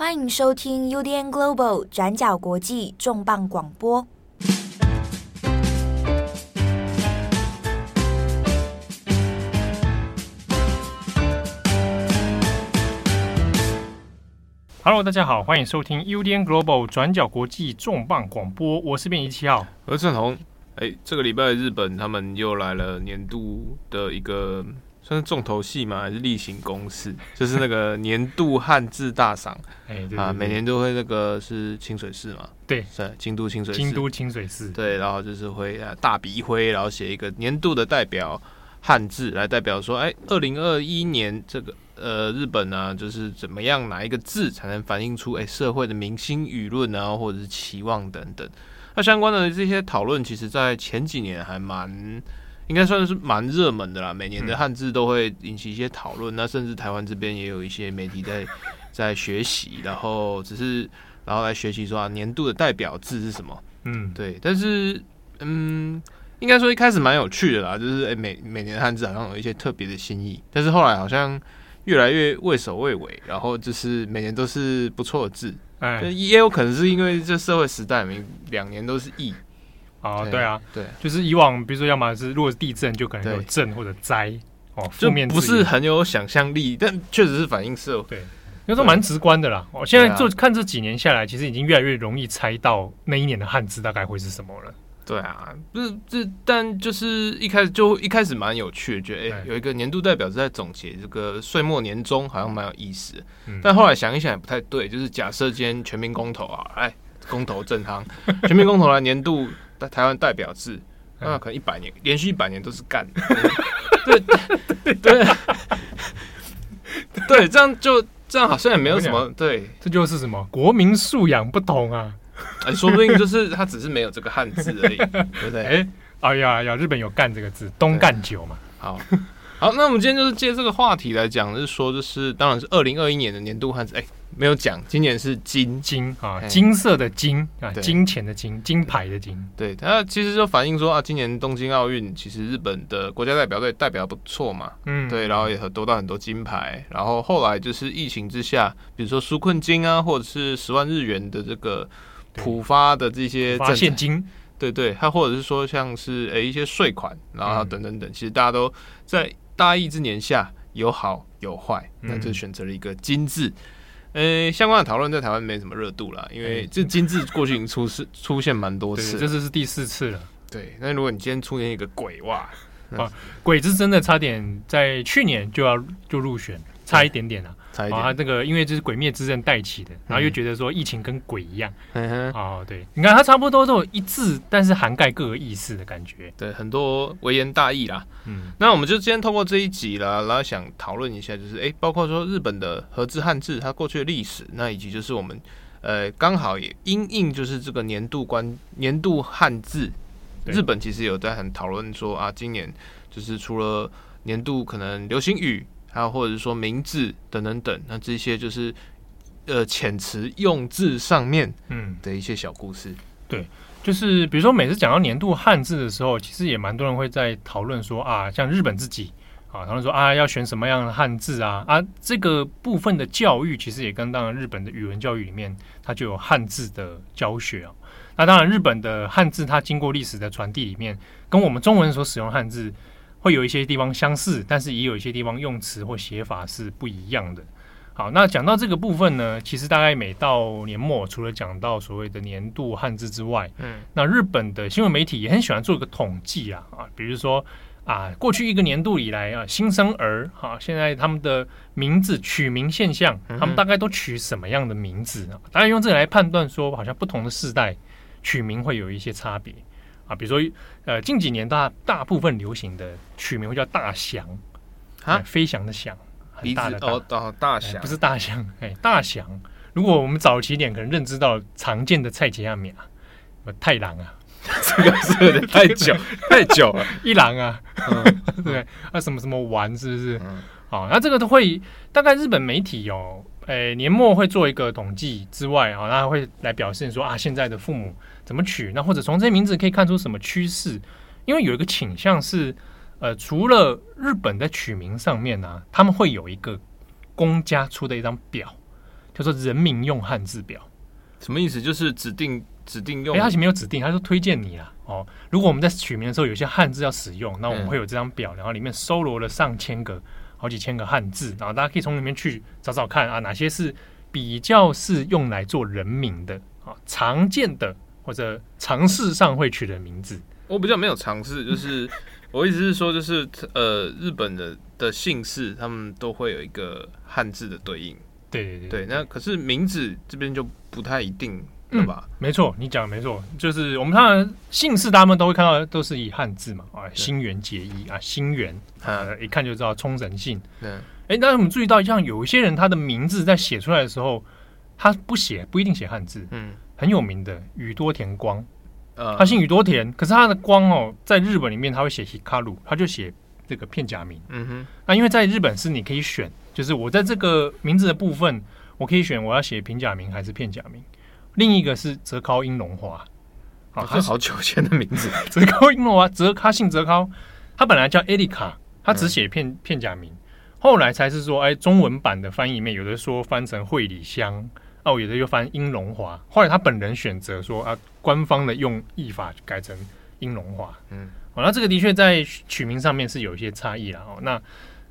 欢迎收听 UDN Global 转角国际重磅广播。Hello，大家好，欢迎收听 UDN Global 转角国际重磅广播。我是编辑七号，我是郑红。哎，这个礼拜日本他们又来了年度的一个。算是重头戏嘛？还是例行公事？就是那个 年度汉字大赏，哎，啊，每年都会那个是清水寺嘛，对，是京都清水寺，京都清水寺，对，然后就是会大笔一挥，然后写一个年度的代表汉字，来代表说，哎，二零二一年这个呃日本呢、啊，就是怎么样哪一个字才能反映出哎社会的明星舆论啊，或者是期望等等。那相关的这些讨论，其实在前几年还蛮。应该算是蛮热门的啦，每年的汉字都会引起一些讨论。嗯、那甚至台湾这边也有一些媒体在 在学习，然后只是然后来学习说啊，年度的代表字是什么？嗯，对。但是嗯，应该说一开始蛮有趣的啦，就是诶、欸，每每年的汉字好像有一些特别的新意。但是后来好像越来越畏首畏尾，然后就是每年都是不错的字。哎，也有可能是因为这社会时代，每两年都是易。啊，对啊，对，就是以往，比如说，要么是如果是地震，就可能有震或者灾哦，负面不是很有想象力，但确实是反映社会，对，有时候蛮直观的啦。我现在就看这几年下来，其实已经越来越容易猜到那一年的汉字大概会是什么了。对啊，不是这，但就是一开始就一开始蛮有趣的，觉得哎，有一个年度代表是在总结这个岁末年终，好像蛮有意思。但后来想一想也不太对，就是假设今天全民公投啊，哎，公投正常，全民公投来年度。在台湾代表字，那可能一百年连续一百年都是干，对对对，对，这样就这样好像也没有什么，对，这就是什么国民素养不同啊，哎，说不定就是他只是没有这个汉字而已，对不对？哎，哎呀呀，日本有干这个字，东干酒嘛，好。好，那我们今天就是借这个话题来讲，就是说，就是当然是二零二一年的年度汉字，哎，没有讲，今年是金。金啊，金色的金啊，金钱的金，金牌的金。对，它其实就反映说啊，今年东京奥运其实日本的国家代表队代表不错嘛，嗯，对，然后也得到很多金牌，然后后来就是疫情之下，比如说纾困金啊，或者是十万日元的这个普发的这些现金，对对，它或者是说像是哎一些税款，然后等等等，其实大家都在。大疫之年下有好有坏，那就选择了一个金字。呃、欸，相关的讨论在台湾没什么热度啦，因为这金字过去已经出事 出现蛮多次，这次是第四次了。对，那如果你今天出现一个鬼哇，啊，鬼子真的差点在去年就要就入选，差一点点啊。啊，那个因为这是《鬼灭之刃》带起的，然后又觉得说疫情跟鬼一样，嗯、哦，对，你看它差不多都有一致，但是涵盖各个意思的感觉，对，很多微言大义啦。嗯，那我们就今天通过这一集啦，然后想讨论一下，就是哎，包括说日本的和字汉字它过去的历史，那以及就是我们呃刚好也因应就是这个年度关年度汉字，日本其实有在很讨论说啊，今年就是除了年度可能流行语。还有或者是说名字等等等，那这些就是呃遣词用字上面嗯的一些小故事。嗯、对，就是比如说每次讲到年度汉字的时候，其实也蛮多人会在讨论说啊，像日本自己啊，讨论说啊要选什么样的汉字啊啊，这个部分的教育其实也跟当然日本的语文教育里面它就有汉字的教学啊。那当然日本的汉字它经过历史的传递里面，跟我们中文所使用汉字。会有一些地方相似，但是也有一些地方用词或写法是不一样的。好，那讲到这个部分呢，其实大概每到年末，除了讲到所谓的年度汉字之外，嗯，那日本的新闻媒体也很喜欢做一个统计啊啊，比如说啊，过去一个年度以来啊，新生儿哈、啊，现在他们的名字取名现象，他们大概都取什么样的名字啊？大家用这个来判断说，好像不同的世代取名会有一些差别。啊，比如说，呃，近几年大大部分流行的取名会叫大翔啊，飞翔的翔，很大的大哦，大翔、欸、不是大翔，哎，大翔。如果我们早期点可能认知到常见的菜奇亚米啊，太郎啊，这个是有点太 久太久了，一郎啊，嗯、对，啊什么什么丸是不是？嗯、好，那这个都会大概日本媒体哦，哎、欸，年末会做一个统计之外啊，那会来表现说啊，现在的父母。怎么取？那或者从这些名字可以看出什么趋势？因为有一个倾向是，呃，除了日本在取名上面呢、啊，他们会有一个公家出的一张表，叫做人民用汉字表。什么意思？就是指定指定用？哎，他是没有指定，他说推荐你啦。哦，如果我们在取名的时候有些汉字要使用，那我们会有这张表，然后里面搜罗了上千个、好几千个汉字，然后大家可以从里面去找找看啊，哪些是比较是用来做人名的啊，常见的或者尝试上会取的名字。我比较没有尝试，就是 我意思是说，就是呃，日本的的姓氏他们都会有一个汉字的对应。对对对，对，那可是名字这边就不太一定了吧？嗯、没错，你讲的没错，就是我们看到姓氏，大部分都会看到都是以汉字嘛，啊，新垣结衣啊，新垣，呃，一看就知道冲绳姓。嗯，哎，但是我们注意到，像有一些人他的名字在写出来的时候，他不写，不一定写汉字。嗯，很有名的宇多田光，呃，他姓宇多田，可是他的光哦，在日本里面他会写 Hikaru，他就写这个片假名。嗯哼，那因为在日本是你可以选。就是我在这个名字的部分，我可以选我要写平假名还是片假名。另一个是泽尻英龙华，啊，这好久前的名字。泽尻英龙华，泽他姓泽尻，他本来叫艾丽卡，他只写片、嗯、片假名，后来才是说，哎，中文版的翻译里面有的说翻成惠里香，哦，有的又翻英龙华。后来他本人选择说啊，官方的用译法改成英龙华。嗯，哦，那这个的确在取名上面是有一些差异了哦。那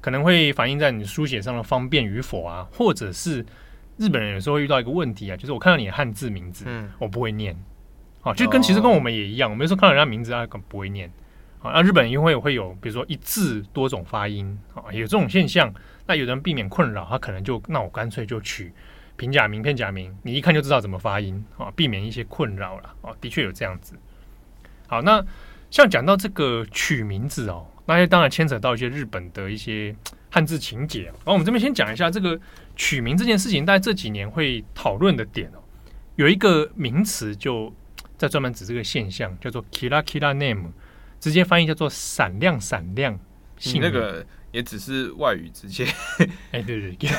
可能会反映在你书写上的方便与否啊，或者是日本人有时候会遇到一个问题啊，就是我看到你的汉字名字，嗯，我不会念，啊，就跟其实跟我们也一样，我们有时候看到人家名字啊，不会念，啊，那日本人因为会有比如说一字多种发音啊，有这种现象，那有人避免困扰，他可能就那我干脆就取平假名、片假名，你一看就知道怎么发音啊，避免一些困扰了啊，的确有这样子。好，那像讲到这个取名字哦。那些当然牵扯到一些日本的一些汉字情节，然后我们这边先讲一下这个取名这件事情，大概这几年会讨论的点哦，有一个名词就在专门指这个现象，叫做 “kira kira name”，直接翻译叫做“闪亮闪亮”。你那个也只是外语直接，哎，对对对，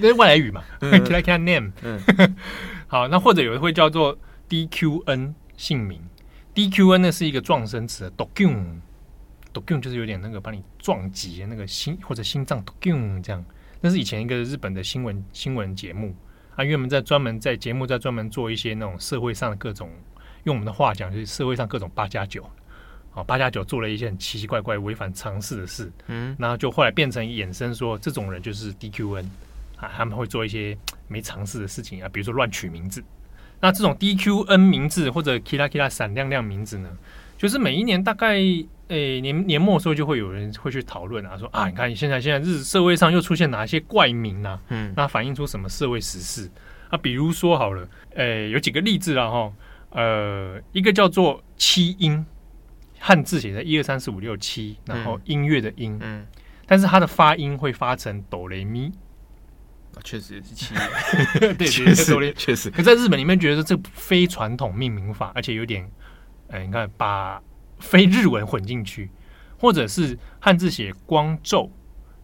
这是外来语嘛，“kira kira name”。嗯，好，那或者有的会叫做 “DQN” 姓名，“DQN” 那是一个状声词，“dokun”。ドキュン就是有点那个把你撞击的那个心或者心脏ドキュン这样，那是以前一个日本的新闻新闻节目啊，因为我们在专门在节目在专门做一些那种社会上的各种，用我们的话讲就是社会上各种八加九， 啊八加九做了一些很奇奇怪怪违反常识的事，嗯，然后就后来变成衍生说这种人就是 DQN 啊，他们会做一些没常识的事情啊，比如说乱取名字，那这种 DQN 名字或者 Kira Kira 闪亮亮名字呢，就是每一年大概。诶、欸，年年末的时候就会有人会去讨论啊，说啊，你看现在现在日社会上又出现哪些怪名啊？嗯，那反映出什么社会时事啊？比如说好了，诶、欸，有几个例子啦哈，呃，一个叫做七音，汉字写在一二三四五六七，然后音乐的音，嗯，但是它的发音会发成哆来咪，啊，确实也是七，对，确实确实。可在日本里面觉得这非传统命名法，而且有点，哎、欸，你看把。非日文混进去，或者是汉字写光宙，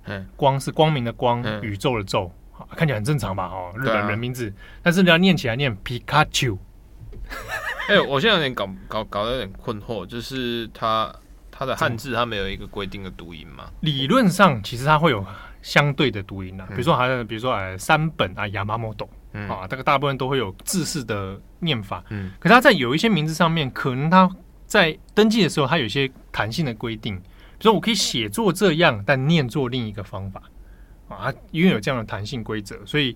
嗯，光是光明的光，嗯、宇宙的宙，看起来很正常吧？哦，日本人名字，啊、但是你要念起来念皮卡丘。哎、欸，我现在有点搞搞搞得有点困惑，就是它它的汉字它没有一个规定的读音吗？理论上其实它会有相对的读音的、啊，比如说好像比如说哎三本啊亚麻莫斗啊，这个大部分都会有字式的念法，嗯，可是它在有一些名字上面可能它。在登记的时候，它有一些弹性的规定，比如说我可以写作这样，但念作另一个方法啊，因为有这样的弹性规则，所以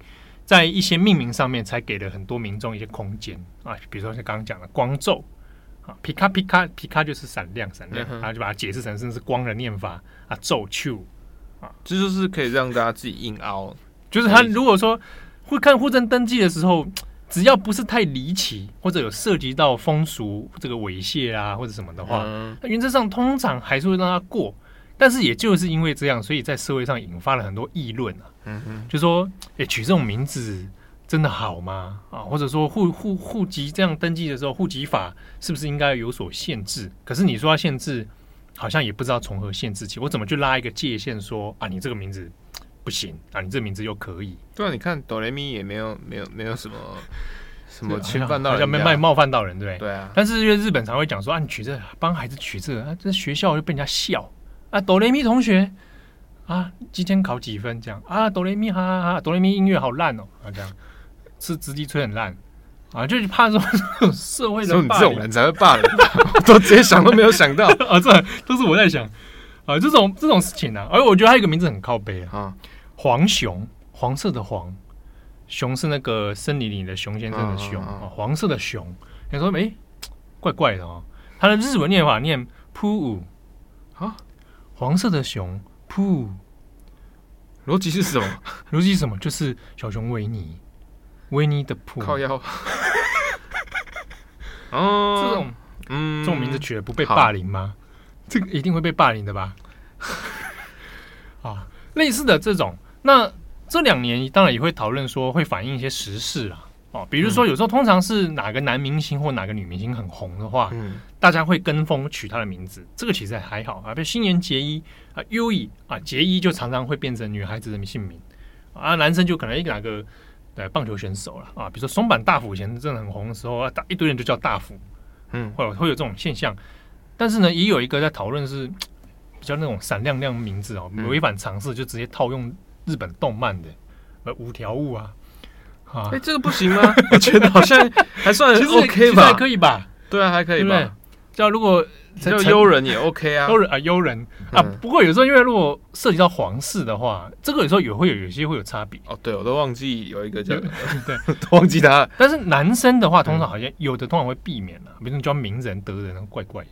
在一些命名上面才给了很多民众一些空间啊。比如说像刚刚讲的光咒啊，皮卡皮卡皮卡就是闪亮闪亮，然后就把它解释成甚至是光的念法啊，咒丘啊，这就是可以让大家自己硬凹，就是他如果说会看户政登记的时候。只要不是太离奇，或者有涉及到风俗这个猥亵啊，或者什么的话，那原则上通常还是会让他过。但是也就是因为这样，所以在社会上引发了很多议论啊。嗯哼，就说，哎、欸，取这种名字真的好吗？啊，或者说户户户籍这样登记的时候，户籍法是不是应该有所限制？可是你说要限制，好像也不知道从何限制起。我怎么去拉一个界限说，说啊，你这个名字？不行啊！你这名字又可以。对啊，你看哆来咪也没有没有没有什么什么侵犯到人，好像没冒冒犯到人，对不对对啊。但是因为日本常会讲说啊，你取这帮孩子取这个啊，这学校就被人家笑啊。哆来咪同学啊，今天考几分？这样。啊，哆来咪哈哈哈，哆来咪音乐好烂哦。啊，这样。是直笛吹很烂。啊，就是怕说社会的。你这种人才会霸凌，我都直接想都没有想到。啊！这都是我在想。啊，这种这种事情呢、啊，而我觉得还有一个名字很靠背啊，啊黄熊，黄色的黄，熊是那个森林里的熊先生的熊啊，黄色的熊，你说哎、欸，怪怪的哦，它的日文念法念扑五啊，黄色的熊噗。逻辑是什么？逻辑是什么？就是小熊维尼，维尼的噗靠腰。哦，这种，嗯，这种名字取得不被霸凌吗？这个一定会被霸凌的吧？啊，类似的这种，那这两年当然也会讨论说，会反映一些时事啊。哦，比如说有时候通常是哪个男明星或哪个女明星很红的话，嗯，大家会跟风取他的名字，这个其实还好啊。比如新垣结衣啊，优衣啊，结衣就常常会变成女孩子的姓名啊，男生就可能一个哪个对棒球选手了啊，比如说松坂大辅以前真的很红的时候啊，一堆人就叫大辅，嗯，会有会有这种现象。但是呢，也有一个在讨论是比较那种闪亮亮名字哦，违反常识就直接套用日本动漫的呃五条悟啊。哎、欸，这个不行吗？我觉得 好像还算 OK 吧，还可以吧？对啊，还可以吧？叫如果叫优人也 OK 啊，优人啊，优人啊。不过有时候因为如果涉及到皇室的话，这个有时候也会有有些会有差别。哦，对，我都忘记有一个叫对，都忘记他。但是男生的话，通常好像有的通常会避免了，比如说叫名人、德人，怪怪的。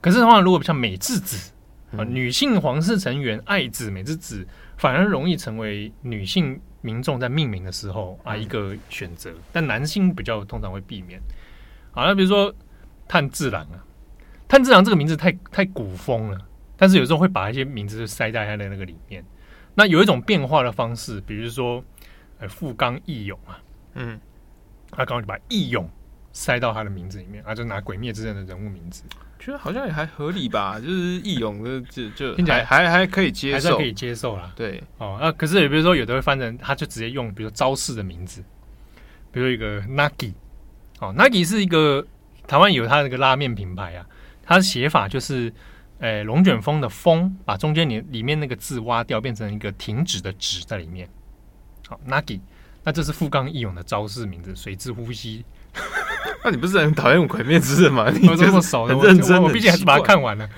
可是的话，如果像美智子啊，女性皇室成员爱子美智子，反而容易成为女性。民众在命名的时候啊，一个选择，但男性比较通常会避免。好，那比如说炭治郎啊，炭治郎这个名字太太古风了，但是有时候会把一些名字就塞在他的那个里面。那有一种变化的方式，比如说呃富冈义勇啊，嗯，他刚刚就把义勇塞到他的名字里面，啊，就拿《鬼灭之刃》的人物名字。觉得好像也还合理吧，就是义勇的就就听起来还还可以接受，还是可以接受啦。对，哦，那可是也比如说有的会翻成，他就直接用比如说招式的名字，比如一个 Nagi，哦，Nagi 是一个台湾有他那个拉面品牌啊，它的写法就是，诶，龙卷风的风，把中间里里面那个字挖掉，变成一个停止的止在里面。好，Nagi，那这是富冈义勇的招式名字，水之呼吸。那你不是很讨厌《鬼灭之刃》吗？你这么熟的，很认真，我毕竟还是把它看完了。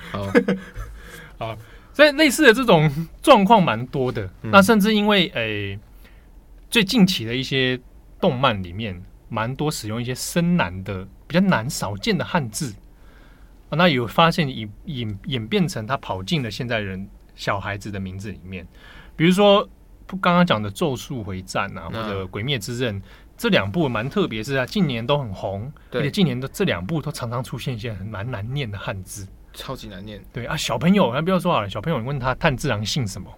好，所以类似的这种状况蛮多的。嗯、那甚至因为诶、欸，最近期的一些动漫里面，蛮多使用一些深难的、比较难、少见的汉字啊。那有发现演演演变成他跑进了现在人小孩子的名字里面，比如说刚刚讲的《咒术回战》啊，或者《鬼灭之刃》。这两部蛮特别，是啊，近年都很红，而且近年的这两部都常常出现一些很蛮难念的汉字，超级难念。对啊，小朋友，那不要说好了，小朋友你问他炭治郎姓什么？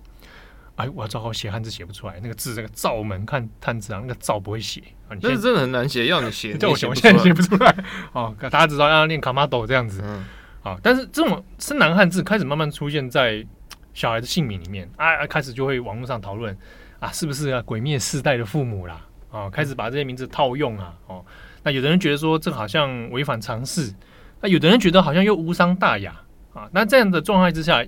哎，我要糟糕，写汉字写不出来，那个字那个灶门看炭治郎那个灶不会写，啊，但是真的很难写，要你写，叫我写，我现在写不出来。哦，大家知道要念卡玛斗这样子，嗯，啊，但是这种深难汉字开始慢慢出现在小孩的姓名里面，啊，开始就会网络上讨论啊，是不是啊，鬼灭世代的父母啦？哦，开始把这些名字套用啊，哦，那有的人觉得说这好像违反常识，那有的人觉得好像又无伤大雅啊。那这样的状态之下，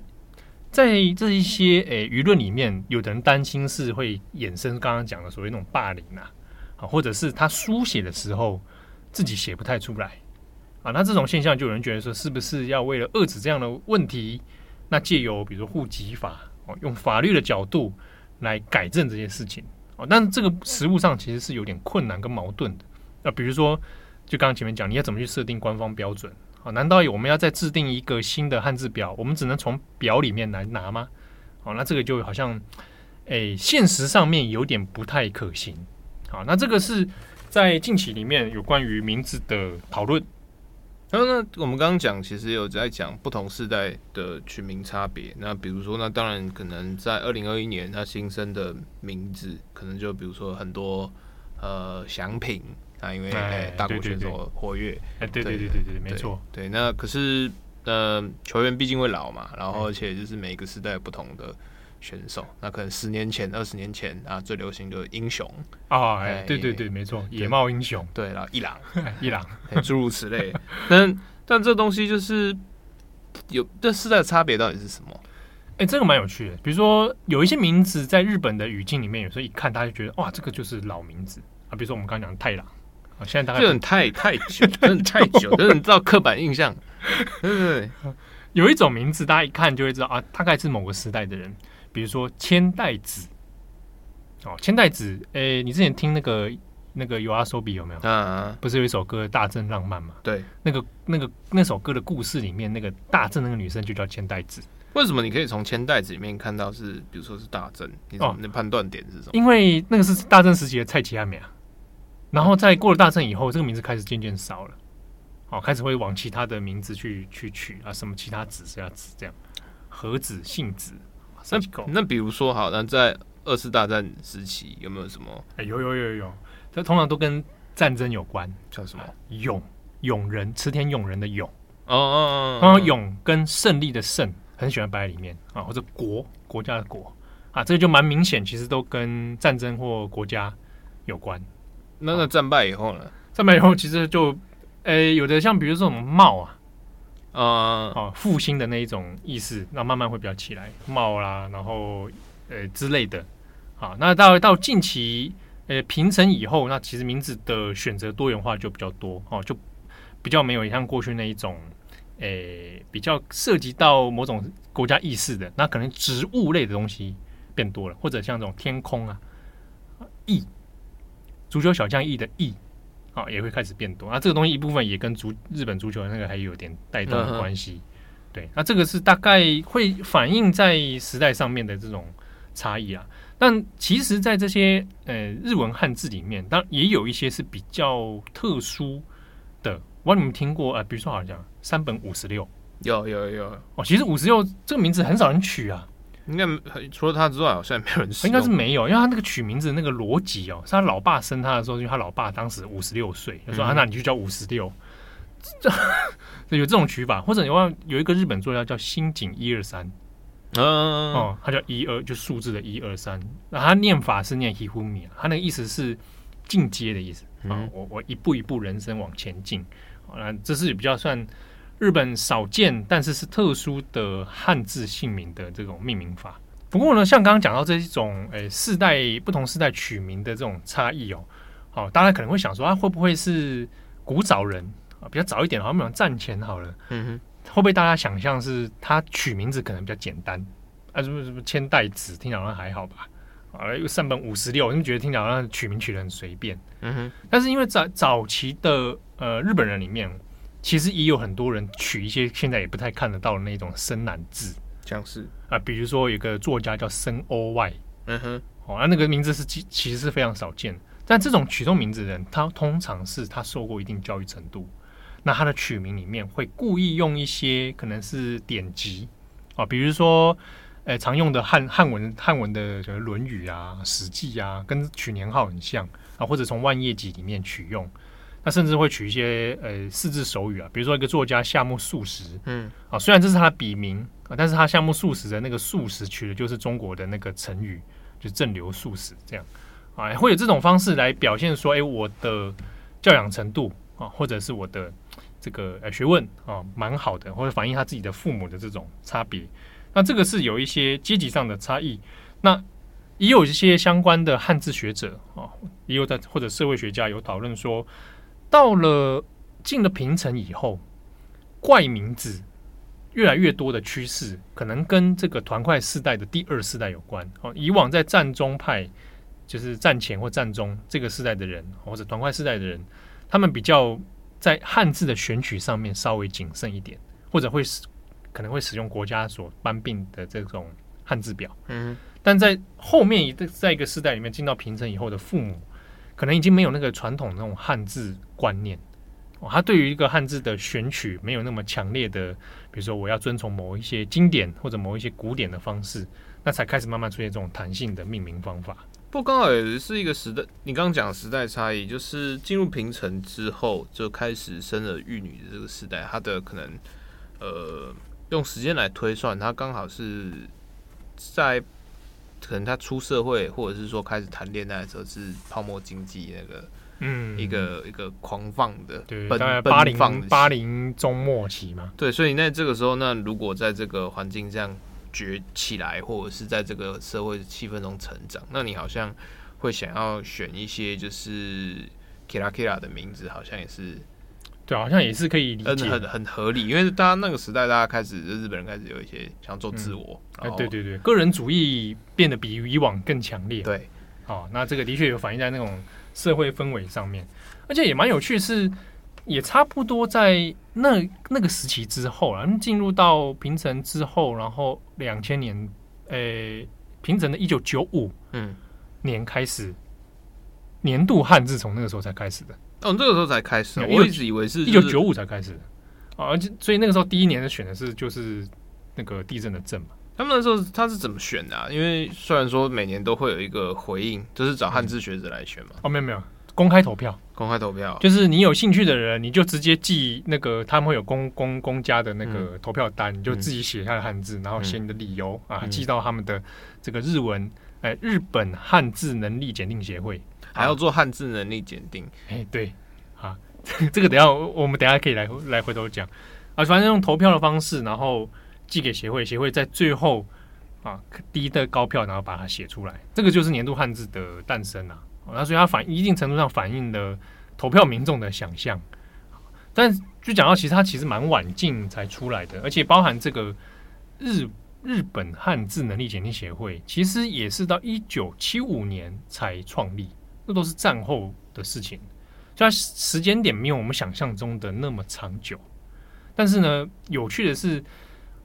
在这一些诶舆论里面，有的人担心是会衍生刚刚讲的所谓那种霸凌啊，啊，或者是他书写的时候自己写不太出来啊。那这种现象，就有人觉得说，是不是要为了遏制这样的问题，那借由比如说户籍法哦，用法律的角度来改正这些事情。哦，但这个实务上其实是有点困难跟矛盾的。那比如说，就刚刚前面讲，你要怎么去设定官方标准？啊，难道我们要再制定一个新的汉字表？我们只能从表里面来拿吗？好，那这个就好像，诶，现实上面有点不太可行。好，那这个是在近期里面有关于名字的讨论。然后呢，我们刚刚讲，其实有在讲不同世代的取名差别。那比如说，那当然可能在二零二一年，他新生的名字可能就比如说很多呃祥品啊，因为大国选手活跃。哎，对对对对对，没错。对，那可是呃球员毕竟会老嘛，然后而且就是每个时代有不同的。选手，那可能十年前、二十年前啊，最流行的英雄。啊，哎，对对对，没错，野猫英雄，对，然后一郎，一郎，诸如此类。但但这东西就是有这世代的差别到底是什么？哎，这个蛮有趣的。比如说，有一些名字在日本的语境里面，有时候一看，大家就觉得哇，这个就是老名字。啊，比如说我们刚刚讲的太郎。啊，现在大概这种太太久，真的太久，真的知道刻板印象。对对对，有一种名字大家一看就会知道啊，大概是某个时代的人，比如说千代子。哦，千代子，诶，你之前听那个那个 YOASOBI 有没有？啊，不是有一首歌《大正浪漫》吗？对，那个那个那首歌的故事里面，那个大正那个女生就叫千代子。为什么你可以从千代子里面看到是，比如说是大正？你怎么的判断点是什么？因为那个是大正时期的蔡奇亚美啊，然后在过了大正以后，这个名字开始渐渐少了，哦，开始会往其他的名字去去取啊，什么其他子是要子这样，和子姓子。那那比如说好，那在。二次大战时期有没有什么？哎、欸，有有有有，这通常都跟战争有关。叫什么？勇勇人，池田勇人的勇。哦哦哦。然后勇跟胜利的胜，很喜欢摆在里面啊，或者国国家的国啊，这个就蛮明显，其实都跟战争或国家有关。那那战败以后呢？战败以后其实就，哎、欸，有的像比如说这种茂啊，啊、呃，哦，复兴的那一种意思，那慢慢会比较起来，茂啦，然后呃之类的。好，那到到近期，呃，平成以后，那其实名字的选择多元化就比较多哦，就比较没有像过去那一种，诶、呃，比较涉及到某种国家意识的，那可能植物类的东西变多了，或者像这种天空啊，翼，足球小将翼的翼，也会开始变多。那这个东西一部分也跟足日本足球那个还有点带动的关系，对，那这个是大概会反映在时代上面的这种差异啊。但其实，在这些呃日文汉字里面，当然也有一些是比较特殊的。我你们听过啊、呃？比如说，好像三本五十六，有有有哦。其实五十六这个名字很少人取啊，应该除了他之外，好像没有人取。应该是没有，因为他那个取名字那个逻辑哦，是他老爸生他的时候，因为他老爸当时五十六岁，就说啊，那你就叫五十六。这有这种取法，或者有有一个日本作家叫新井一二三。嗯，哦，他叫一二，就数字的一二三。那他念法是念 hifumi，他那个意思是进阶的意思啊、哦。我我一步一步人生往前进。啊，这是比较算日本少见，但是是特殊的汉字姓名的这种命名法。不过呢，像刚刚讲到这一种，诶，世代不同世代取名的这种差异哦，好，大家可能会想说，啊，会不会是古早人啊，比较早一点，好像战前好了，嗯哼。会不会大家想象是他取名字可能比较简单啊？什么什么千代子，听起来好像还好吧？啊，又三本五十六，你们觉得听起来好像取名取的很随便。嗯哼。但是因为早早期的呃日本人里面，其实也有很多人取一些现在也不太看得到的那种深蓝字，像是啊，比如说有个作家叫森鸥外，嗯哼，哦，那那个名字是其其实是非常少见。但这种取这种名字的人，他通常是他受过一定教育程度。那他的取名里面会故意用一些可能是典籍啊，比如说，呃、欸，常用的汉汉文汉文的，论语》啊，《史记》啊，跟取年号很像啊，或者从万叶集里面取用。那甚至会取一些呃四字手语啊，比如说一个作家夏目漱石，嗯，啊，虽然这是他的笔名啊，但是他夏目漱石的那个漱石取的就是中国的那个成语，就正流漱石这样啊，会有这种方式来表现说，哎、欸，我的教养程度啊，或者是我的。这个呃学问啊，蛮好的，或者反映他自己的父母的这种差别。那这个是有一些阶级上的差异。那也有一些相关的汉字学者啊，也有在或者社会学家有讨论说，到了进了平城以后，怪名字越来越多的趋势，可能跟这个团块世代的第二世代有关。哦，以往在战中派，就是战前或战中这个世代的人，或者团块世代的人，他们比较。在汉字的选取上面稍微谨慎一点，或者会使可能会使用国家所颁定的这种汉字表。嗯，但在后面一个在一个世代里面进到平城以后的父母，可能已经没有那个传统那种汉字观念。哦，他对于一个汉字的选取没有那么强烈的，比如说我要遵从某一些经典或者某一些古典的方式，那才开始慢慢出现这种弹性的命名方法。不刚好也是一个时代，你刚刚讲时代差异，就是进入平成之后就开始生儿育女的这个时代，它的可能呃用时间来推算，它刚好是在可能他出社会或者是说开始谈恋爱的时候是泡沫经济那个嗯一个一个狂放的对，八零八零中末期嘛，对，所以那这个时候那如果在这个环境这样。崛起来，或者是在这个社会气氛中成长，那你好像会想要选一些就是 Kira Kira 的名字，好像也是。对，好像也是可以理解，很很合理，因为大家那个时代，大家开始日本人开始有一些想做自我，对对对，个人主义变得比以往更强烈。对，好、哦，那这个的确有反映在那种社会氛围上面，而且也蛮有趣，是也差不多在那那个时期之后，然后进入到平成之后，然后两千年，诶，平成的一九九五嗯年开始，年度汉字从那个时候才开始的。哦，这个时候才开始，我一直以为是一九九五才开始的啊，而且所以那个时候第一年的选的是就是那个地震的震嘛。他们那时候他是怎么选的啊？因为虽然说每年都会有一个回应，就是找汉字学者来选嘛。哦，没有没有，公开投票，公开投票，就是你有兴趣的人，你就直接寄那个他们会有公公公家的那个投票单，你就自己写下的汉字，然后写你的理由啊，寄到他们的这个日文哎日本汉字能力检定协会。还要做汉字能力检定，哎，对，啊，这个等下我们等下可以来来回头讲啊，反正用投票的方式，然后寄给协会，协会在最后啊低的高票，然后把它写出来，这个就是年度汉字的诞生啊。那所以它反一定程度上反映了投票民众的想象，但就讲到其实它其实蛮晚近才出来的，而且包含这个日日本汉字能力检定协会，其实也是到一九七五年才创立。这都是战后的事情，所以它时间点没有我们想象中的那么长久。但是呢，有趣的是，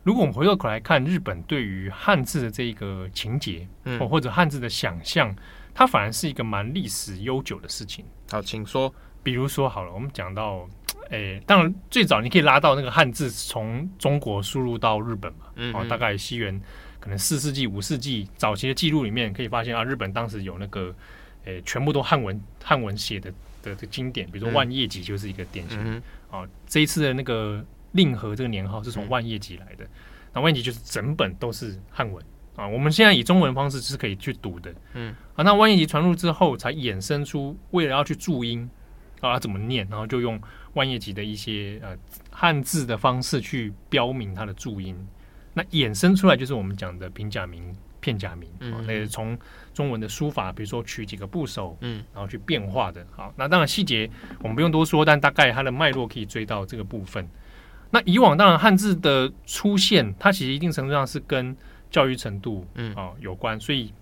如果我们回过头来看日本对于汉字的这个情节，嗯，或者汉字的想象，它反而是一个蛮历史悠久的事情。好，请说。比如说，好了，我们讲到，诶，当然最早你可以拉到那个汉字从中国输入到日本嘛，嗯，大概西元可能四世纪、五世纪早期的记录里面可以发现啊，日本当时有那个。诶，全部都汉文汉文写的的的经典，比如说《万叶集》就是一个典型。啊、嗯哦，这一次的那个令和这个年号是从《万叶集》来的，那、嗯《万叶集》就是整本都是汉文啊。我们现在以中文方式是可以去读的。嗯，啊，那《万叶集》传入之后，才衍生出为了要去注音啊怎么念，然后就用《万叶集》的一些呃汉字的方式去标明它的注音。那衍生出来就是我们讲的平假名。片假名，那是从中文的书法，比如说取几个部首，嗯，然后去变化的。好，那当然细节我们不用多说，但大概它的脉络可以追到这个部分。那以往当然汉字的出现，它其实一定程度上是跟教育程度，嗯啊有关，所以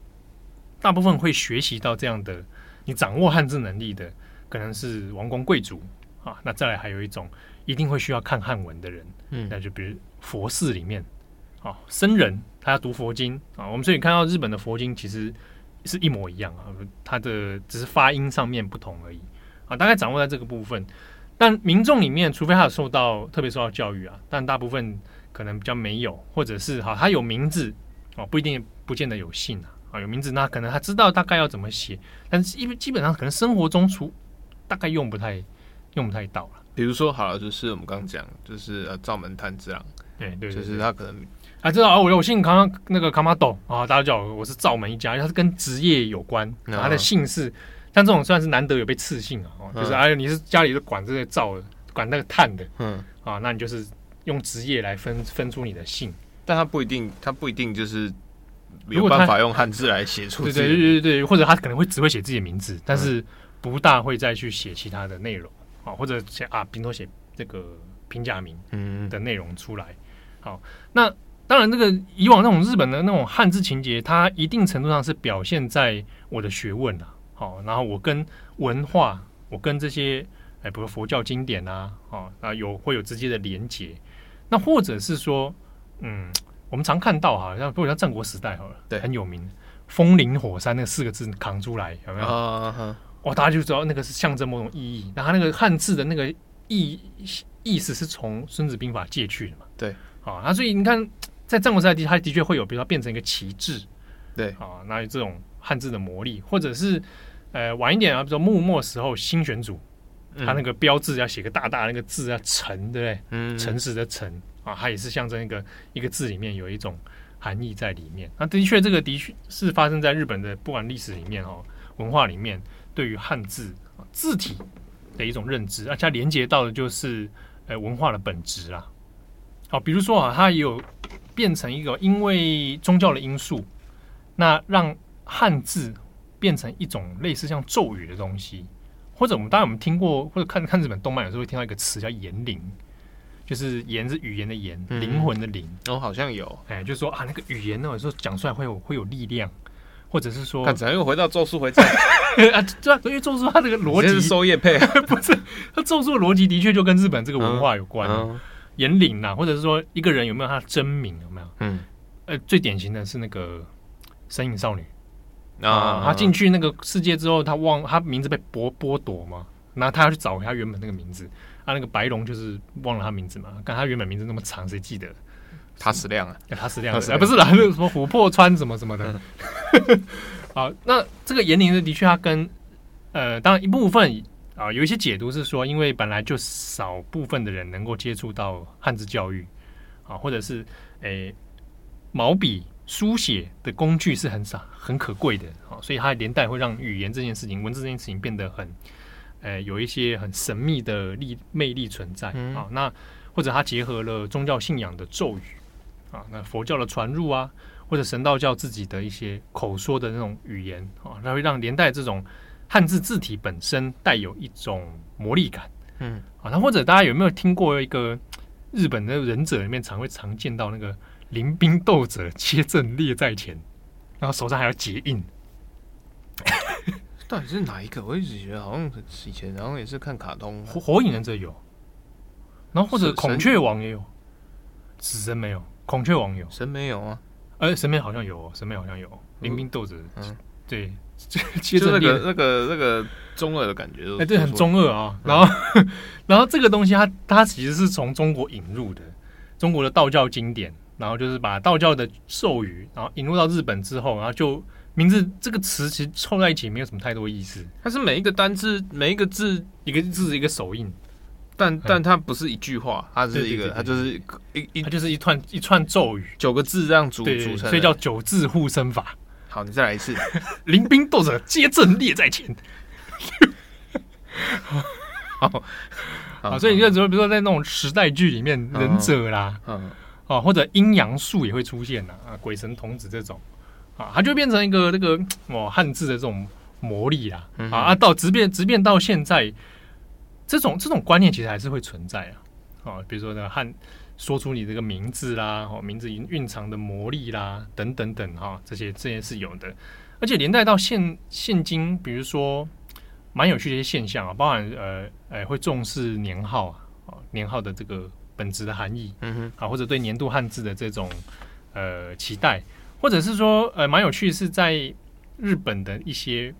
大部分会学习到这样的，你掌握汉字能力的，可能是王公贵族啊。那再来还有一种一定会需要看汉文的人，嗯，那就比如佛寺里面。啊，僧人他要读佛经啊，我们所以看到日本的佛经其实是一模一样啊，它的只是发音上面不同而已啊，大概掌握在这个部分。但民众里面，除非他有受到特别受到教育啊，但大部分可能比较没有，或者是哈，他有名字哦，不一定不见得有姓啊，啊，有名字那可能他知道大概要怎么写，但是因为基本上可能生活中除大概用不太用不太到了。比如说好了，就是我们刚刚讲，就是呃，照门炭之郎，对对，就是他可能。啊，知道啊，我我姓康，那个卡马斗啊，大家叫我我是赵门一家，因为他是跟职业有关，啊、他的姓氏，但这种算是难得有被赐姓啊，嗯、就是哎，你是家里是管这个灶的，管那个炭的，嗯，啊，那你就是用职业来分分出你的姓，但他不一定，他不一定就是没有办法用汉字来写出，对对对对对，或者他可能会只会写自己的名字，但是不大会再去写其他的内容啊，或者写啊，平头写这个平假名嗯。的内容出来，好，那。当然，这个以往那种日本的那种汉字情节，它一定程度上是表现在我的学问啊，好，然后我跟文化，我跟这些哎，比如佛教经典啊，啊，啊有会有直接的连结。那或者是说，嗯，我们常看到哈，像比如像战国时代好了，对，很有名，风林火山那四个字扛出来，有没有？啊哈，哇，大家就知道那个是象征某种意义。那它那个汉字的那个意意思是从《孙子兵法》借去的嘛？对，啊，那所以你看。在战国时代，的它的确会有，比如说变成一个旗帜，对啊，那有这种汉字的魔力，或者是呃晚一点啊，比如说幕末时候新选组，它那个标志要写个大大的那个字啊，诚，对不对？嗯，诚实的诚啊，它也是象征一个一个字里面有一种含义在里面。那的确，这个的确是发生在日本的不管历史里面哦，文化里面对于汉字字体的一种认知，而且它连接到的就是呃文化的本质啊。好，比如说啊，它也有。变成一个因为宗教的因素，那让汉字变成一种类似像咒语的东西，或者我们当然我们听过或者看看日本动漫，有时候会听到一个词叫言灵，就是言是语言的言，灵、嗯、魂的灵。哦，好像有，哎，就是说啊，那个语言呢，有时候讲出来会有会有力量，或者是说，看起来又回到咒术回战 啊，对啊，因为咒术它这个逻辑是收业配，不是，它咒术的逻辑的确就跟日本这个文化有关。言灵呐，或者是说一个人有没有他的真名有没有？嗯，呃，最典型的是那个身影少女啊，他进去那个世界之后，她忘她名字被剥剥夺嘛，然后他要去找回他原本那个名字，啊，那个白龙就是忘了他名字嘛，看他原本名字那么长，谁记得？他矢亮啊，他矢亮，啊，不是啦，那个什么琥珀川什么什么的。好，那这个言灵的的确，他跟呃，当然一部分。啊，有一些解读是说，因为本来就少部分的人能够接触到汉字教育，啊，或者是诶、欸、毛笔书写的工具是很少、很可贵的，啊，所以它连带会让语言这件事情、文字这件事情变得很，诶、欸、有一些很神秘的力魅力存在，啊，那或者它结合了宗教信仰的咒语，啊，那佛教的传入啊，或者神道教自己的一些口说的那种语言，啊，它会让连带这种。汉字字体本身带有一种魔力感，嗯，啊，那或者大家有没有听过一个日本的忍者里面常会常见到那个临兵斗者切阵列在前，然后手上还要结印，到底是哪一个？我一直觉得好像以前，然后也是看卡通，火火影忍者有，然后或者孔雀王也有，死神没有，孔雀王有，神没有啊？呃，神没好像有，神没好像有，临兵斗者，嗯，对。就那个那个那个中二的感觉，哎，对，很中二啊。然后，然后这个东西它它其实是从中国引入的，中国的道教经典，然后就是把道教的授予，然后引入到日本之后，然后就名字这个词其实凑在一起没有什么太多意思。它是每一个单字每一个字一个字一个手印，但但它不是一句话，它是一个，它就是一一它就是一串一串咒语，九个字这样组组成，所以叫九字护身法。好，你再来一次。临兵斗者皆阵列在前。好，好，所以你就比如说在那种时代剧里面，忍者啦，嗯，啊，或者阴阳术也会出现呐，啊，鬼神童子这种，啊，它就变成一个那个哦汉字的这种魔力啦，啊，到直变直变到现在，这种这种观念其实还是会存在啊，啊，比如说那个汉。说出你这个名字啦，哦，名字蕴藏的魔力啦，等等等哈，这些这些是有的，而且连带到现现今，比如说蛮有趣的一些现象啊，包含呃呃会重视年号啊，年号的这个本质的含义，嗯哼，啊，或者对年度汉字的这种呃期待，或者是说呃蛮有趣的是在日本的一些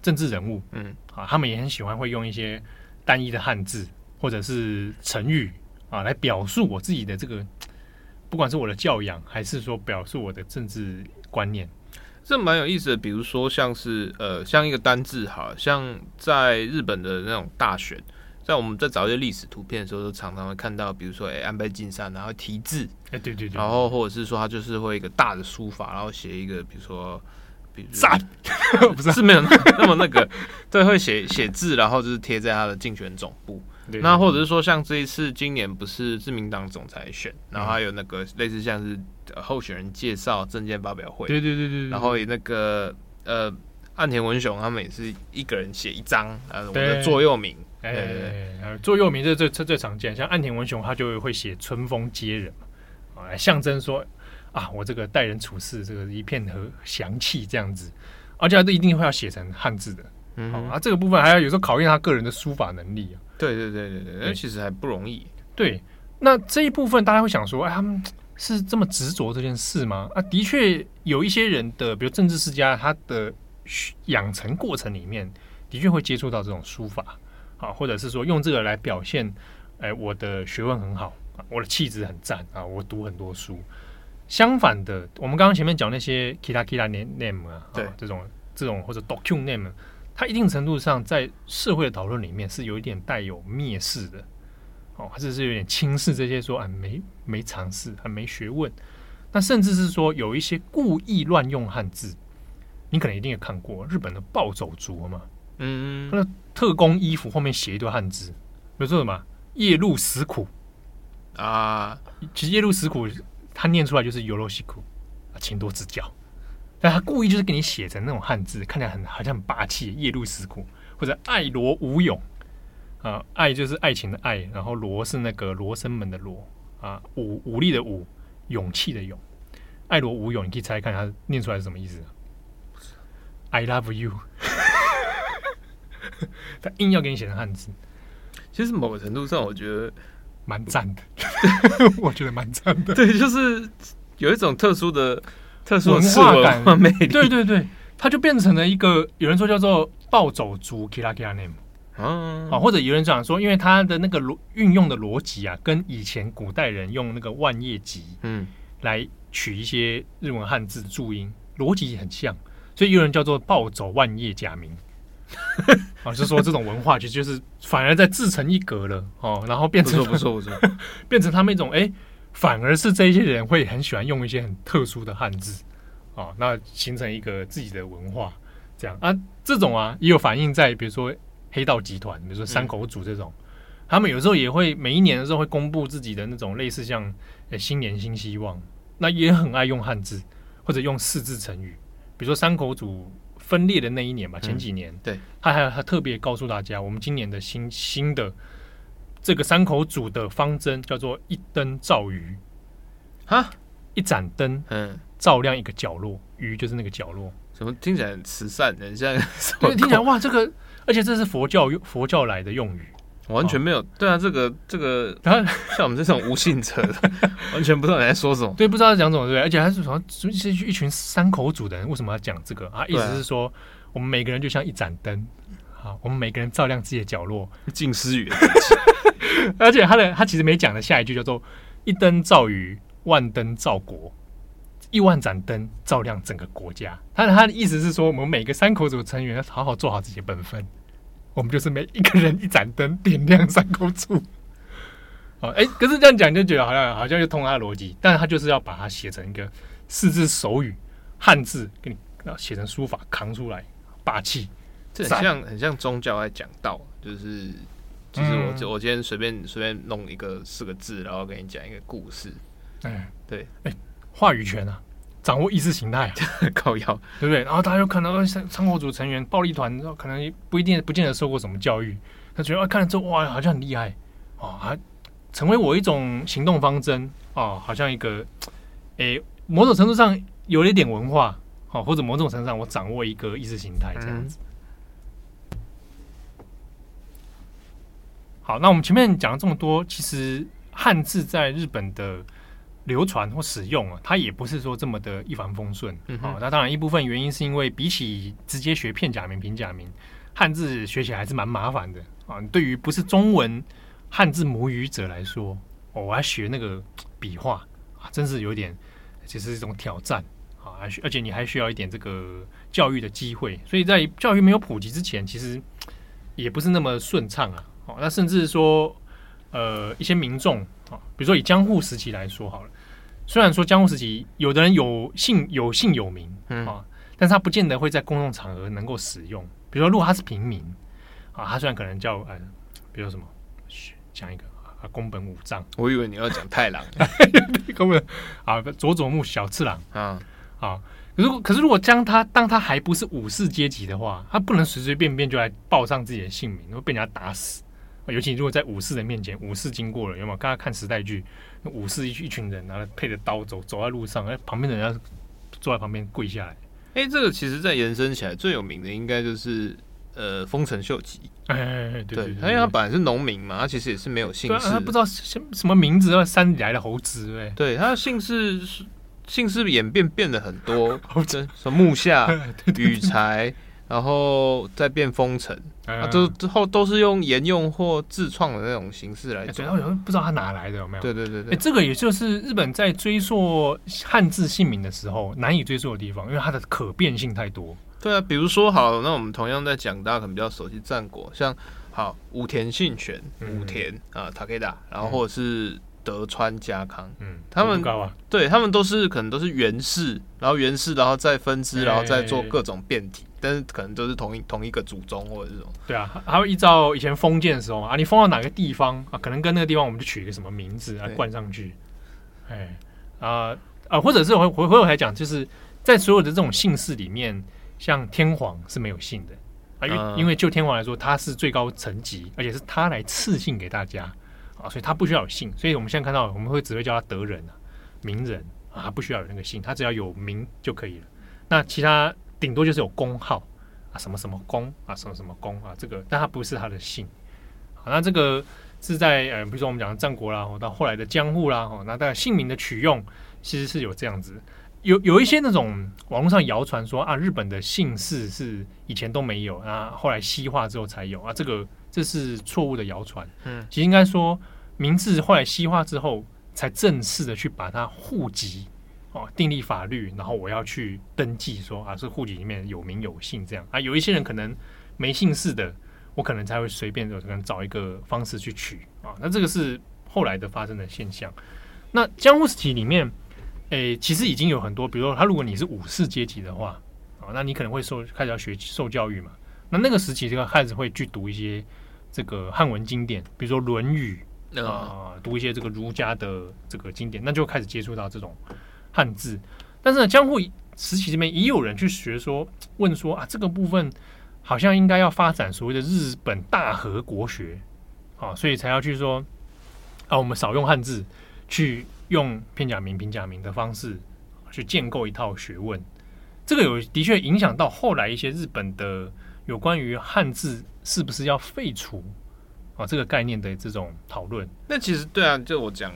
政治人物，嗯，啊，他们也很喜欢会用一些单一的汉字或者是成语。啊，来表述我自己的这个，不管是我的教养，还是说表述我的政治观念，这蛮有意思的。比如说，像是呃，像一个单字，哈像在日本的那种大选，在我们在找一些历史图片的时候，都常常会看到，比如说，哎、欸，安倍晋三，然后题字，哎，对对对，然后或者是说，他就是会一个大的书法，然后写一个，比如说，比如赞，不是是没有那么那个，对，会写写字，然后就是贴在他的竞选总部。那或者是说，像这一次今年不是自民党总裁选，然后还有那个类似像是候选人介绍证件发表会，对对对对，然后那个呃岸田文雄他们也是一个人写一张，呃我的座右铭，哎，座右铭这最最最常见，像岸田文雄他就会写春风接人嘛，啊，来象征说啊我这个待人处事这个一片和祥气这样子，而且他都一定会要写成汉字的，嗯，啊这个部分还要有时候考验他个人的书法能力啊。对对对对对，那其实还不容易。对，那这一部分大家会想说，哎，他们是这么执着这件事吗？啊，的确有一些人的，比如政治世家，他的养成过程里面，的确会接触到这种书法啊，或者是说用这个来表现，哎，我的学问很好，我的气质很赞啊，我读很多书。相反的，我们刚刚前面讲那些 kita kita name 啊，对，这种这种或者 docu name。它一定程度上在社会的讨论里面是有一点带有蔑视的，哦，或者是有点轻视这些说啊没没尝试还没学问，那甚至是说有一些故意乱用汉字，你可能一定也看过日本的暴走族嘛，嗯，他的特工衣服后面写一堆汉字，比如说什么夜路死苦啊，其实夜路死苦他念出来就是尤罗西苦啊，请多指教。但他故意就是给你写成那种汉字，看起来很好像很霸气，夜路思苦或者爱罗武勇啊，爱就是爱情的爱，然后罗是那个罗生门的罗啊，武武力的武，勇气的勇，爱罗武勇，你可以猜看他念出来是什么意思？I love you，他硬要给你写成汉字，其实某个程度上我觉得蛮赞的，我觉得蛮赞的，对，就是有一种特殊的。特殊文化感，魅力，对对对，它就变成了一个有人说叫做暴走族 Kira Kira name 啊，或者有人讲说，因为它的那个逻运用的逻辑啊，跟以前古代人用那个万叶集嗯。来取一些日文汉字的注音逻辑很像，所以有人叫做暴走万叶假名啊，就说这种文化其实就是反而在自成一格了哦，然后变成不错不错，变成他们一种哎。欸反而是这些人会很喜欢用一些很特殊的汉字，哦，那形成一个自己的文化，这样啊，这种啊也有反映在比如说黑道集团，比如说山口组这种，嗯、他们有时候也会每一年的时候会公布自己的那种类似像诶新年新希望，那也很爱用汉字或者用四字成语，比如说山口组分裂的那一年吧，前几年，嗯、对，他还还特别告诉大家，我们今年的新新的。这个山口组的方针叫做一灯照鱼，哈，一盏灯，嗯，照亮一个角落，鱼就是那个角落。怎么听起来很慈善，很像？对，听起来哇，这个，而且这是佛教用佛教来的用语，完全没有。对啊，这个这个，然后 像我们这种无信者，完全不知道你在说什么。对，不知道讲什么，对。而且还是说，是一群三口组的人为什么要讲这个啊？意思是说，我们每个人就像一盏灯，好，我们每个人照亮自己的角落，近思语。而且他的他其实没讲的下一句叫做“一灯照鱼，万灯照国，亿万盏灯照亮整个国家”。他的他的意思是说，我们每个三口组成员要好好做好自己的本分，我们就是每一个人一盏灯点亮山口组。哦，哎，可是这样讲就觉得好像好像就通他的逻辑，但是他就是要把它写成一个四字手语汉字，给你写成书法扛出来，霸气。这很像很像宗教在讲道，就是。就是我，就我今天随便随便弄一个四个字，然后给你讲一个故事。哎，对，哎，话语权啊，掌握意识形态啊，靠腰，对不对？然后大家就看到山山口组成员暴力团，可能不一定不见得受过什么教育，他觉得啊，看了之后哇，好像很厉害。哦，还成为我一种行动方针。哦，好像一个诶，某种程度上有了一点文化。哦，或者某种程度上我掌握一个意识形态这样子。嗯好，那我们前面讲了这么多，其实汉字在日本的流传或使用啊，它也不是说这么的一帆风顺。嗯，好，那当然一部分原因是因为比起直接学片假名、平假名，汉字学起来还是蛮麻烦的啊。对于不是中文汉字母语者来说，哦，我要学那个笔画啊，真是有点，其实是一种挑战啊。而而且你还需要一点这个教育的机会，所以在教育没有普及之前，其实也不是那么顺畅啊。哦，那甚至说，呃，一些民众啊，比如说以江户时期来说好了，虽然说江户时期有的人有姓有姓有名啊，但是他不见得会在公众场合能够使用。比如说，如果他是平民啊，他虽然可能叫呃，比如说什么，讲一个啊，宫本武藏，我以为你要讲太郎，宫本啊，佐佐木小次郎啊啊。如果可是如果将他当他还不是武士阶级的话，他不能随随便便就来报上自己的姓名，会被人家打死。尤其如果在武士的面前，武士经过了，有没有？刚刚看时代剧，武士一一群人，然后配着刀走走在路上，哎，旁边的人坐在旁边跪下来。哎，这个其实再延伸起来，最有名的应该就是呃丰臣秀吉。哎，对，因为他本来是农民嘛，他其实也是没有姓氏，他不知道什什么名字，山里来的猴子，哎，对，他的姓氏姓氏演变变了很多，什么木下、羽柴。然后再变丰臣，啊，都之后都是用沿用或自创的那种形式来做。然后不知道他哪来的有没有？对对对对，这个也就是日本在追溯汉字姓名的时候难以追溯的地方，因为它的可变性太多。对啊，比如说好，那我们同样在讲，大家可能比较熟悉战国，像好武田信玄、武田啊、Takeda，然后或者是。德川家康，嗯，他们啊，对他们都是可能都是源氏，然后源氏，然后再分支，然后再做各种变体，但是可能都是同一同一个祖宗或者这种。对啊，还会依照以前封建的时候啊，你封到哪个地方啊，可能跟那个地方我们就取一个什么名字来冠上去。哎，啊啊，或者是回回回头来讲，就是在所有的这种姓氏里面，像天皇是没有姓的啊，因为、嗯、因为就天皇来说，他是最高层级，而且是他来赐姓给大家啊，所以他不需要有姓。所以我们现在看到，我们会只会叫他德人啊、名人啊，他不需要有那个姓，他只要有名就可以了。那其他顶多就是有公号啊，什么什么公啊，什么什么公啊，这个，但它不是他的姓。好，那这个是在呃，比如说我们讲的战国啦，到后来的江户啦，哦，那大概姓名的取用其实是有这样子。有有一些那种网络上谣传说啊，日本的姓氏是以前都没有啊，后来西化之后才有啊，这个这是错误的谣传。嗯，其实应该说名字后来西化之后，才正式的去把它户籍哦订立法律，然后我要去登记说啊，这户籍里面有名有姓这样啊。有一些人可能没姓氏的，我可能才会随便的可能找一个方式去取啊。那这个是后来的发生的现象。那江户时期里面。诶、欸，其实已经有很多，比如说，他如果你是武士阶级的话，啊，那你可能会受开始要学受教育嘛。那那个时期，这个开始会去读一些这个汉文经典，比如说《论语》啊，读一些这个儒家的这个经典，那就开始接触到这种汉字。但是呢，江户时期这边也有人去学说，问说啊，这个部分好像应该要发展所谓的日本大和国学啊，所以才要去说啊，我们少用汉字去。用片假名、平假名的方式去建构一套学问，这个有的确影响到后来一些日本的有关于汉字是不是要废除啊这个概念的这种讨论。那其实对啊，就我讲。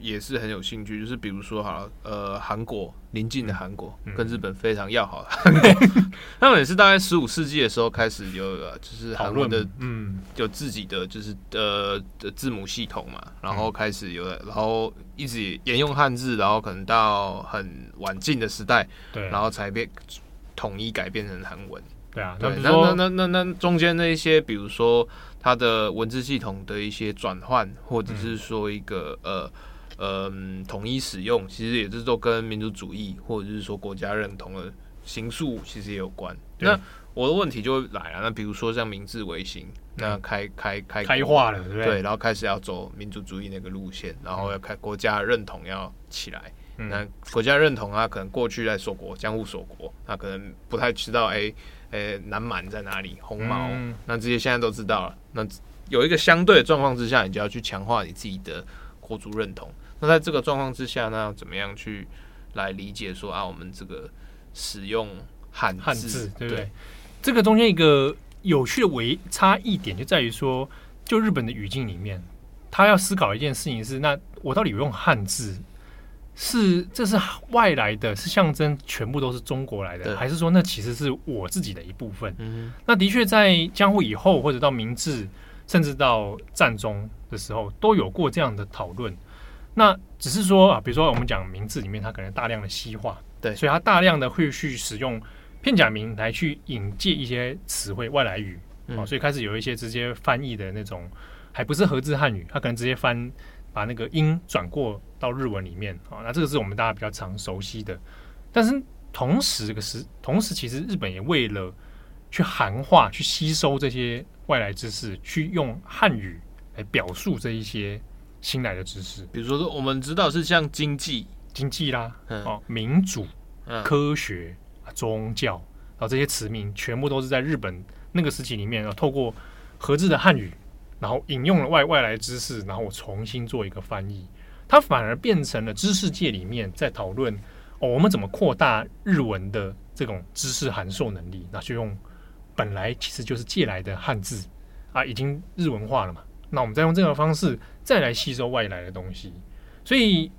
也是很有兴趣，就是比如说哈，呃，韩国邻近的韩国跟日本非常要好的韩国，他们也是大概十五世纪的时候开始有，就是韩文的，嗯，有自己的就是呃的字母系统嘛，然后开始有，然后一直沿用汉字，然后可能到很晚近的时代，对，然后才被统一改变成韩文，对啊，对，那那那那那中间那一些，比如说它的文字系统的一些转换，或者是说一个呃。嗯，统一使用其实也是都跟民族主义或者是说国家认同的形塑其实也有关。那我的问题就来了，那比如说像明治维新，那开开开开化了，对不对？对，然后开始要走民族主义那个路线，然后要开国家认同要起来。嗯、那国家认同啊，可能过去在锁国，江户锁国，那可能不太知道，哎、欸、哎，南蛮在哪里？红毛、嗯，那这些现在都知道了。那有一个相对的状况之下，你就要去强化你自己的国族认同。那在这个状况之下，那要怎么样去来理解说啊，我们这个使用汉字，汉字对不对？这个中间一个有趣的微差异点就在于说，就日本的语境里面，他要思考一件事情是：那我到底用汉字是这是外来的，是象征全部都是中国来的，还是说那其实是我自己的一部分？嗯，那的确在江户以后，或者到明治，甚至到战中的时候，都有过这样的讨论。那只是说啊，比如说我们讲名字里面，它可能大量的西化，对，所以它大量的会去使用片假名来去引介一些词汇外来语，啊、嗯，所以开始有一些直接翻译的那种，还不是合字汉语，它可能直接翻把那个音转过到日文里面啊，那这个是我们大家比较常熟悉的。但是同时，这个是同时，其实日本也为了去韩化、去吸收这些外来知识，去用汉语来表述这一些。新来的知识，比如说，我们知道是像经济、经济啦，嗯、哦，民主、嗯、科学、宗教，然后这些词名全部都是在日本那个时期里面，然后透过合字的汉语，然后引用了外外来知识，然后我重新做一个翻译，它反而变成了知识界里面在讨论哦，我们怎么扩大日文的这种知识函授能力？那就用本来其实就是借来的汉字啊，已经日文化了嘛。那我们再用这个方式再来吸收外来的东西，所以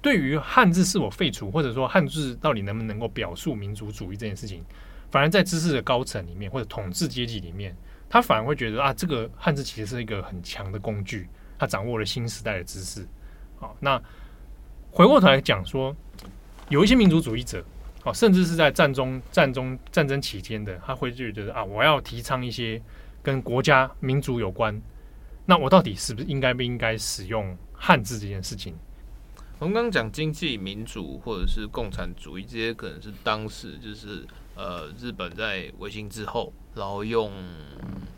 对于汉字是否废除，或者说汉字到底能不能够表述民族主义这件事情，反而在知识的高层里面或者统治阶级里面，他反而会觉得啊，这个汉字其实是一个很强的工具，他掌握了新时代的知识。好，那回过头来讲说，有一些民族主义者，哦，甚至是在战中、战中、战争期间的，他会就觉得啊，我要提倡一些跟国家民族有关。那我到底是不是应该不应该使用汉字这件事情？我们刚刚讲经济、民主或者是共产主义这些，可能是当时就是呃日本在维新之后，然后用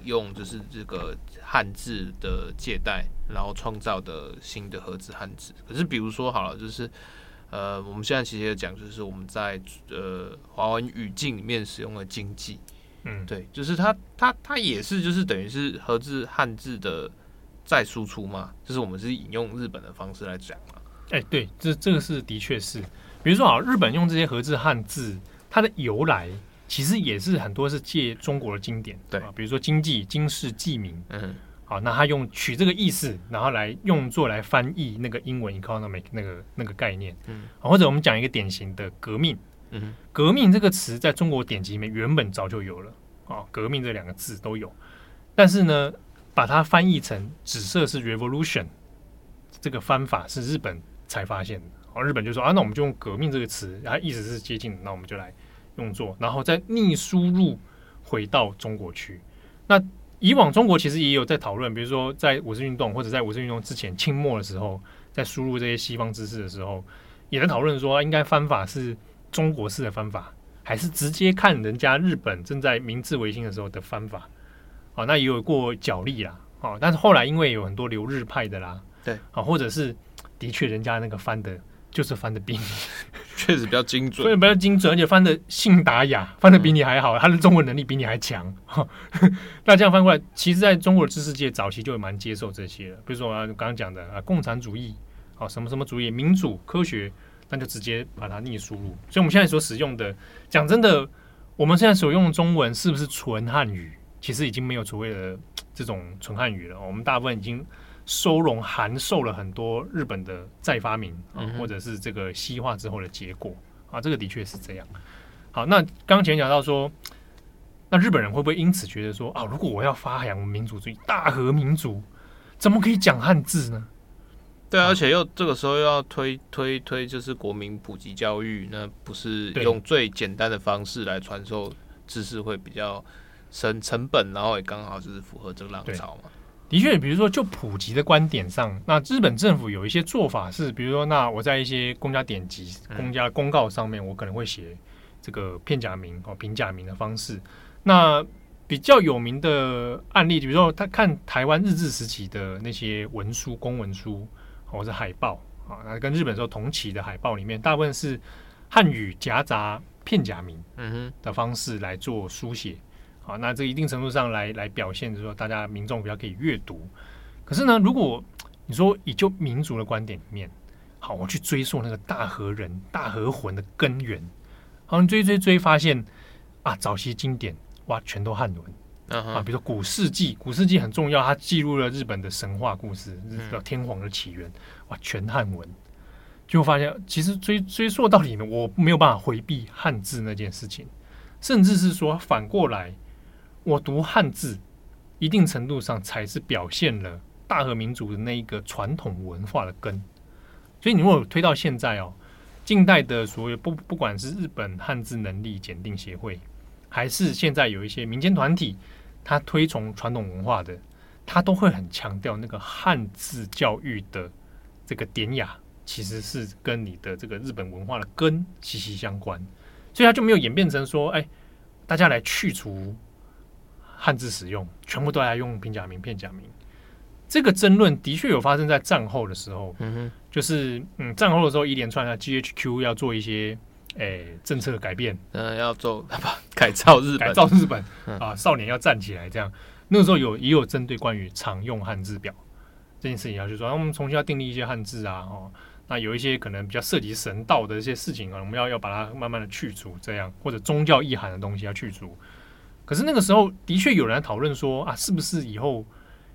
用就是这个汉字的借贷，然后创造的新的合字汉字。可是比如说好了，就是呃，我们现在其实也讲，就是我们在呃华文语境里面使用的经济，嗯，对，就是它它它也是就是等于是合字汉字的再输出嘛，就是我们是引用日本的方式来讲嘛。哎、欸，对，这这个是的确是，比如说啊，日本用这些和字汉字，它的由来其实也是很多是借中国的经典，对。啊，比如说经济经世济民，嗯。好，那他用取这个意思，然后来用作来翻译那个英文 economic 那个那个概念，嗯，或者我们讲一个典型的革命，嗯，革命这个词在中国典籍里面原本早就有了，啊，革命这两个字都有，但是呢，把它翻译成紫色是 revolution，这个翻法是日本才发现的，哦，日本就说啊，那我们就用革命这个词，然后意思是接近，那我们就来用作，然后再逆输入回到中国去，那。以往中国其实也有在讨论，比如说在五四运动或者在五四运动之前清末的时候，在输入这些西方知识的时候，也在讨论说应该翻法是中国式的翻法，还是直接看人家日本正在明治维新的时候的翻法。啊，那也有过角力啦，哦，但是后来因为有很多留日派的啦，对，啊，或者是的确人家那个翻的。就是翻的比你 确实比较精准，所以比较精准，而且翻的信达雅，翻的比你还好，嗯、他的中文能力比你还强。那这样翻过来，其实在中国的知识界早期就蛮接受这些的，比如说我刚刚讲的啊，共产主义，啊，什么什么主义，民主、科学，那就直接把它逆输入。所以我们现在所使用的，讲真的，我们现在所用的中文是不是纯汉语？其实已经没有所谓的 这种纯汉语了。我们大部分已经。收容函授了很多日本的再发明啊，或者是这个西化之后的结果啊，这个的确是这样。好，那刚前讲到说，那日本人会不会因此觉得说啊，如果我要发扬民族主义、大和民族，怎么可以讲汉字呢？对啊，而且又这个时候又要推推推，就是国民普及教育，那不是用最简单的方式来传授知识会比较省成本，然后也刚好就是符合这个浪潮嘛。的确，比如说就普及的观点上，那日本政府有一些做法是，比如说，那我在一些公家典籍、公家公告上面，我可能会写这个片假名哦、平假名的方式。那比较有名的案例，比如说他看台湾日治时期的那些文书、公文书或者海报啊，那跟日本时候同期的海报里面，大部分是汉语夹杂片假名嗯哼的方式来做书写。啊，那这一定程度上来来表现，就是说大家民众比较可以阅读。可是呢，如果你说以就民族的观点里面，好，我去追溯那个大和人、大和魂的根源，好，追追追，发现啊，早期经典哇，全都汉文、uh. 啊，比如说古世纪，古世纪很重要，它记录了日本的神话故事，日本天皇的起源，哇，全汉文，就发现其实追追溯到里面，我没有办法回避汉字那件事情，甚至是说反过来。我读汉字，一定程度上才是表现了大和民族的那一个传统文化的根。所以你如果推到现在哦，近代的所有不不管是日本汉字能力检定协会，还是现在有一些民间团体，他推崇传统文化的，他都会很强调那个汉字教育的这个典雅，其实是跟你的这个日本文化的根息息相关。所以他就没有演变成说，哎，大家来去除。汉字使用全部都来用平假名、片假名，这个争论的确有发生在战后的时候。嗯哼，就是嗯，战后的时候一连串的 GHQ 要做一些诶、欸、政策的改变，嗯，要做 不改造日本，改造日本 啊，少年要站起来这样。那个时候有也有针对关于常用汉字表这件事情，要去说，我们重新要订立一些汉字啊，哦，那有一些可能比较涉及神道的一些事情啊，我们要要把它慢慢的去除，这样或者宗教意涵的东西要去除。可是那个时候的确有人讨论说啊，是不是以后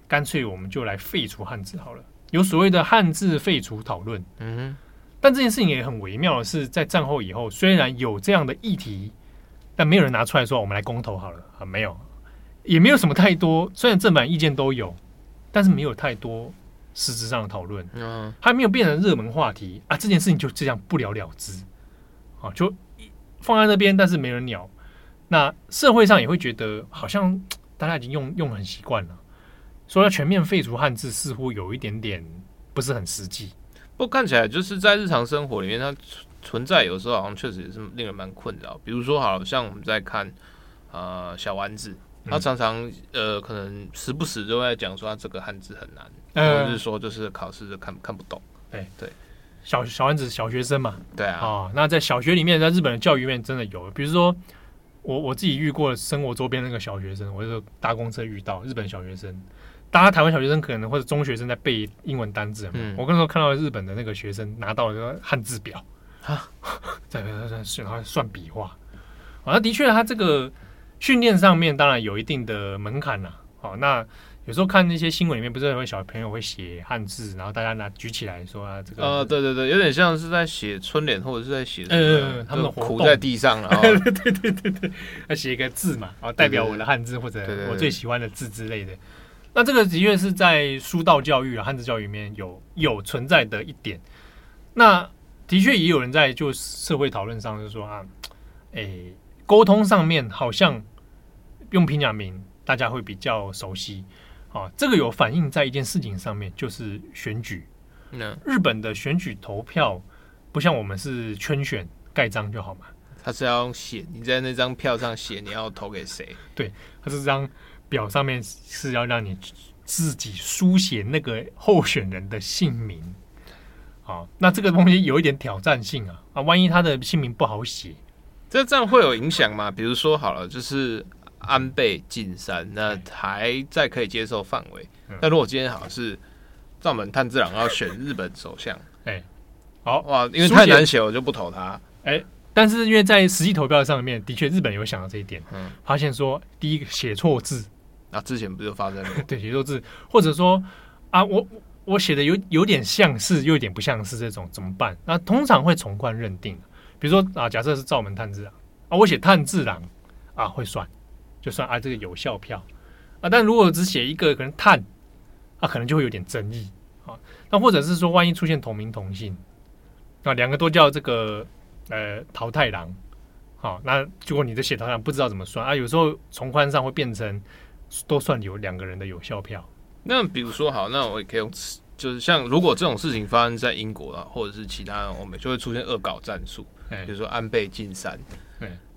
干脆我们就来废除汉字好了？有所谓的汉字废除讨论。嗯哼。但这件事情也很微妙的是，在战后以后，虽然有这样的议题，但没有人拿出来说我们来公投好了啊，没有，也没有什么太多。虽然正反意见都有，但是没有太多实质上的讨论。嗯。还没有变成热门话题啊，这件事情就这样不了了之。啊，就放在那边，但是没人鸟。那社会上也会觉得，好像 大家已经用用很习惯了，说要全面废除汉字，似乎有一点点不是很实际。不过看起来就是在日常生活里面，它存在有时候好像确实也是令人蛮困扰。比如说，好像我们在看呃小丸子，他常常呃可能时不时就会讲说他这个汉字很难，或者是说就是考试就看看不懂。哎，对。小小丸子小学生嘛，对啊，哦，那在小学里面，在日本的教育里面真的有，比如说我我自己遇过生活周边那个小学生，我就搭公车遇到日本小学生，大家台湾小学生可能或者中学生在背英文单字，嗯，我跟时候看到日本的那个学生拿到了个汉字表啊，在在在算算笔画，啊，那的确他这个训练上面当然有一定的门槛呐，好，那。有时候看那些新闻里面，不是有小朋友会写汉字，然后大家拿举起来说啊，这个呃，对对对，有点像是在写春联，或者是在写呃，他们苦在地上 了，对对对对对，他写一个字嘛，然后代表我的汉字或者我最喜欢的字之类的。那这个的确是在书道教育啊、汉字教育里面有有存在的一点。那的确也有人在就社会讨论上就说啊，哎，沟通上面好像用平假名大家会比较熟悉。啊，这个有反映在一件事情上面，就是选举。那日本的选举投票不像我们是圈选盖章就好嘛？他是要写，你在那张票上写你要投给谁？对，他是这张表上面是要让你自己书写那个候选人的姓名。好，那这个东西有一点挑战性啊！啊，万一他的姓名不好写，这这样会有影响吗？比如说好了，就是。安倍晋三，那还在可以接受范围。那、嗯、如果今天好像是灶门炭治郎要选日本首相，哎、欸，好哇，因为太难写，我就不投他。哎、欸，但是因为在实际投票上面，的确日本有想到这一点，嗯，发现说第一个写错字，那、啊、之前不就发生了？对，写错字，或者说啊，我我写的有有点像是，又有点不像是这种，怎么办？那通常会从宽认定，比如说啊，假设是灶门炭治郎啊，我写炭治郎啊，会算。就算啊，这个有效票啊，但如果只写一个可能碳，啊，可能就会有点争议啊。那或者是说，万一出现同名同姓那，两个都叫这个呃桃太郎，好，那结果你的写桃太郎不知道怎么算啊，有时候从宽上会变成都算有两个人的有效票。那比如说好，那我也可以用，就是像如果这种事情发生在英国啊，或者是其他欧美，就会出现恶搞战术，比如说安倍晋三，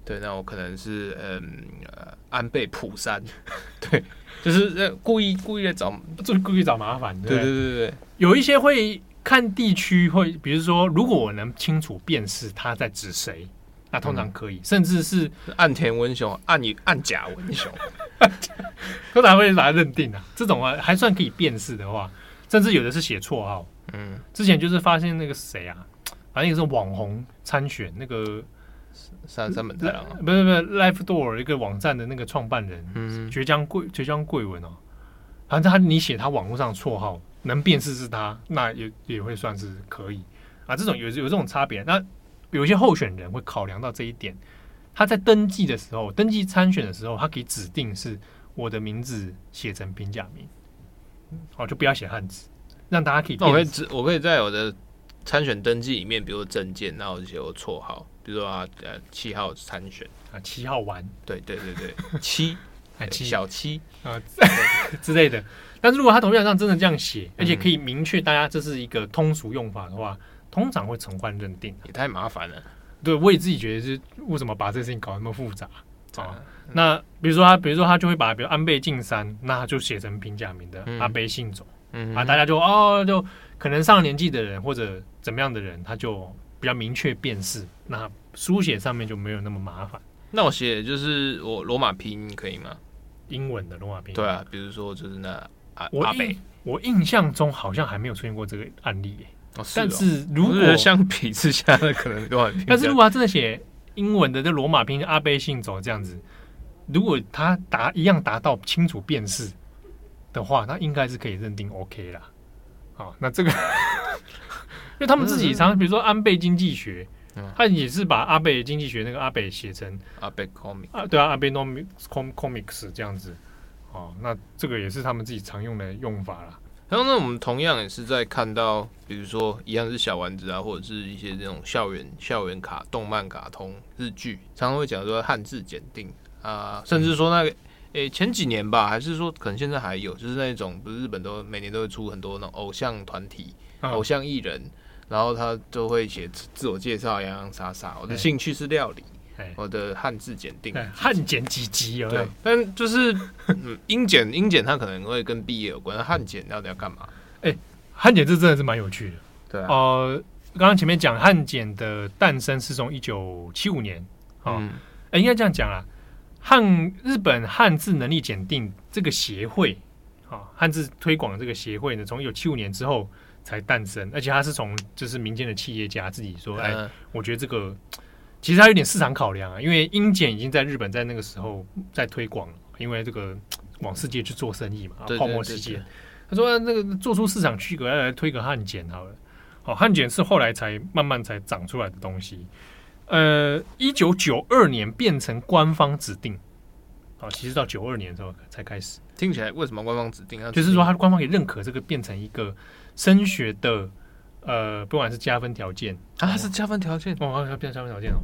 对。那我可能是嗯呃安倍普山，对，就是故意故意的找，就故意找麻烦。对对对对对，有一些会看地区，会比如说，如果我能清楚辨识他在指谁，那通常可以，嗯、甚至是岸田文雄、岸岸甲文雄，通常会把它认定啊。这种啊还算可以辨识的话，甚至有的是写绰号。嗯，之前就是发现那个谁啊，反正也是网红参选那个。三三本太郎，不是不是 Life Door 一个网站的那个创办人，嗯，绝江贵绝江贵文哦，反正他你写他网络上绰号能辨识是他，那也也会算是可以啊。这种有有这种差别，那有些候选人会考量到这一点，他在登记的时候，登记参选的时候，他可以指定是我的名字写成平假名，哦，就不要写汉字，让大家可以。我可以指，我可以在我的参选登记里面，比如证件，然后写我绰号。比如说啊，呃，七号参选啊，七号玩，对对对对，七，哎，七小七啊 之类的。但是如果他投票上真的这样写，而且可以明确大家这是一个通俗用法的话，通常会从宽认定。也太麻烦了。对，我也自己觉得是为什么把这事情搞那么复杂啊？那比如说他，比如说他就会把，比如安倍晋三，那他就写成平假名的阿倍晋三，嗯啊，大家就哦，就可能上了年纪的人或者怎么样的人，他就。比较明确辨识，那书写上面就没有那么麻烦。那我写就是我罗马拼音可以吗？英文的罗马拼音。对啊，比如说就是那阿我阿北，我印象中好像还没有出现过这个案例耶。哦是哦，但是如果相比之下，那可能 罗马拼音。但是如果他真的写英文的这罗马拼音阿贝信走这样子，如果他达一样达到清楚辨识的话，那应该是可以认定 OK 啦。好，那这个。因为他们自己常，比如说安倍经济学，他也是把阿倍经济学那个阿倍写成阿倍 comic 啊，对啊，阿倍 nomics comics 这样子，哦，那这个也是他们自己常用的用法啦。然后呢，我们同样也是在看到，比如说一样是小丸子啊，或者是一些这种校园校园卡、动漫、卡通、日剧，常常会讲说汉字检定啊，甚至说那个，诶、欸，前几年吧，还是说可能现在还有，就是那种不是日本都每年都会出很多那种偶像团体、偶像艺人。然后他就会写自我介绍，洋洋洒洒。我的兴趣是料理，我的汉字检定，汉检几级有？对，但就是英检，英检它可能会跟毕业有关。汉检到底要干嘛？哎，汉检这真的是蛮有趣的。对啊，呃，刚刚前面讲汉检的诞生是从一九七五年，啊、嗯，哎，应该这样讲啊，汉日本汉字能力检定这个协会，啊，汉字推广这个协会呢，从一九七五年之后才诞生，而且他是从就是民间的企业家自己说，哎，我觉得这个其实他有点市场考量啊，因为英检已经在日本在那个时候在推广了，因为这个往世界去做生意嘛，泡沫世界。他说：“那个做出市场区隔，要来推个汉检好了。好，汉检是后来才慢慢才长出来的东西。呃，一九九二年变成官方指定。好，其实到九二年的时候才开始。听起来为什么官方指定啊？就是说，他官方也认可这个变成一个升学的呃，不管是加分条件啊，是加分条件哦，要变成加分条件哦。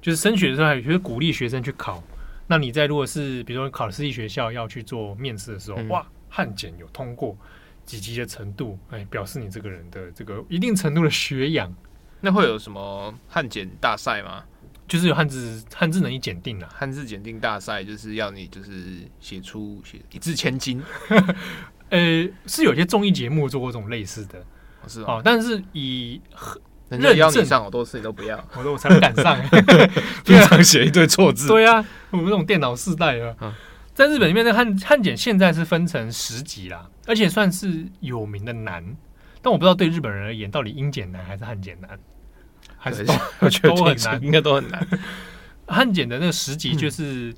就是升学的时候，还有就是鼓励学生去考。那你在如果是比如说考私立学校要去做面试的时候，嗯、哇。”汉检有通过几级的程度，哎，表示你这个人的这个一定程度的学养。那会有什么汉检大赛吗？就是有汉字汉字能力检定啊，汉字检定大赛就是要你就是写出写一字千金。呃，是有些综艺节目做过这种类似的，是哦，但是以人家要你上好多次，你都不要，我说我才不敢上，经常写一堆错字。对啊，我们这种电脑世代啊。嗯。在日本里面，的汉汉检现在是分成十级啦，而且算是有名的难。但我不知道对日本人而言，到底英检难还是汉检难，还是都我觉得都很难，应该都很难。汉检的那个十级就是，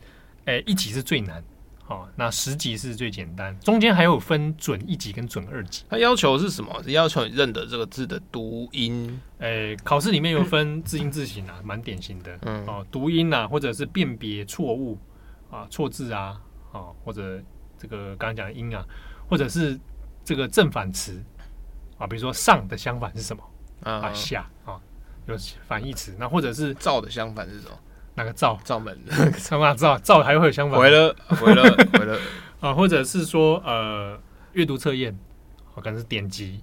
诶、一级是最难，哦，那十级是最简单，中间还有分准一级跟准二级。它要求是什么？是要求你认得这个字的读音。诶、欸，考试里面有分字音字形啊，蛮典型的。嗯，哦，读音啊，或者是辨别错误啊，错字啊。哦，或者这个刚刚讲的音啊，或者是这个正反词啊，比如说上的相反是什么啊？下啊，有反义词。那或者是照的相反是什么？哪个灶？灶门。什么灶？灶还会有相反？回了，回了，回了。啊，或者是说呃，阅读测验，可能是典籍，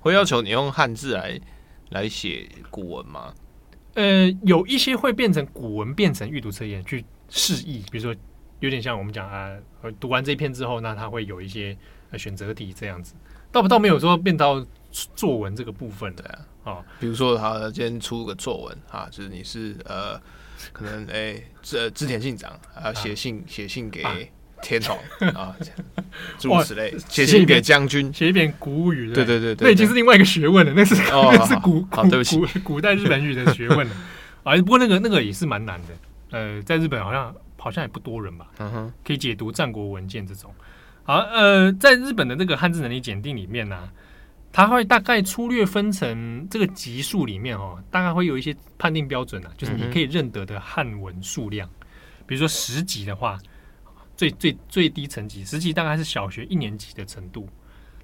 会要求你用汉字来来写古文吗？呃，有一些会变成古文，变成阅读测验去示意，比如说。有点像我们讲啊，读完这一篇之后，那它会有一些选择题这样子，倒不倒没有说变到作文这个部分的啊。哦，比如说他今天出个作文啊，就是你是呃，可能哎，织织田信长啊，写信写信给天皇啊，诸如此类，写信给将军，写一篇古物语，对对？对，那已经是另外一个学问了，那是 那是古古古代日本语的学问了。啊。不过那个那个也是蛮难的，呃，在日本好像。好像也不多人吧，嗯哼，可以解读战国文件这种。好，呃，在日本的那个汉字能力检定里面呢、啊，它会大概粗略分成这个级数里面哦，大概会有一些判定标准啊，就是你可以认得的汉文数量。比如说十级的话，最最最低层级，十级大概是小学一年级的程度，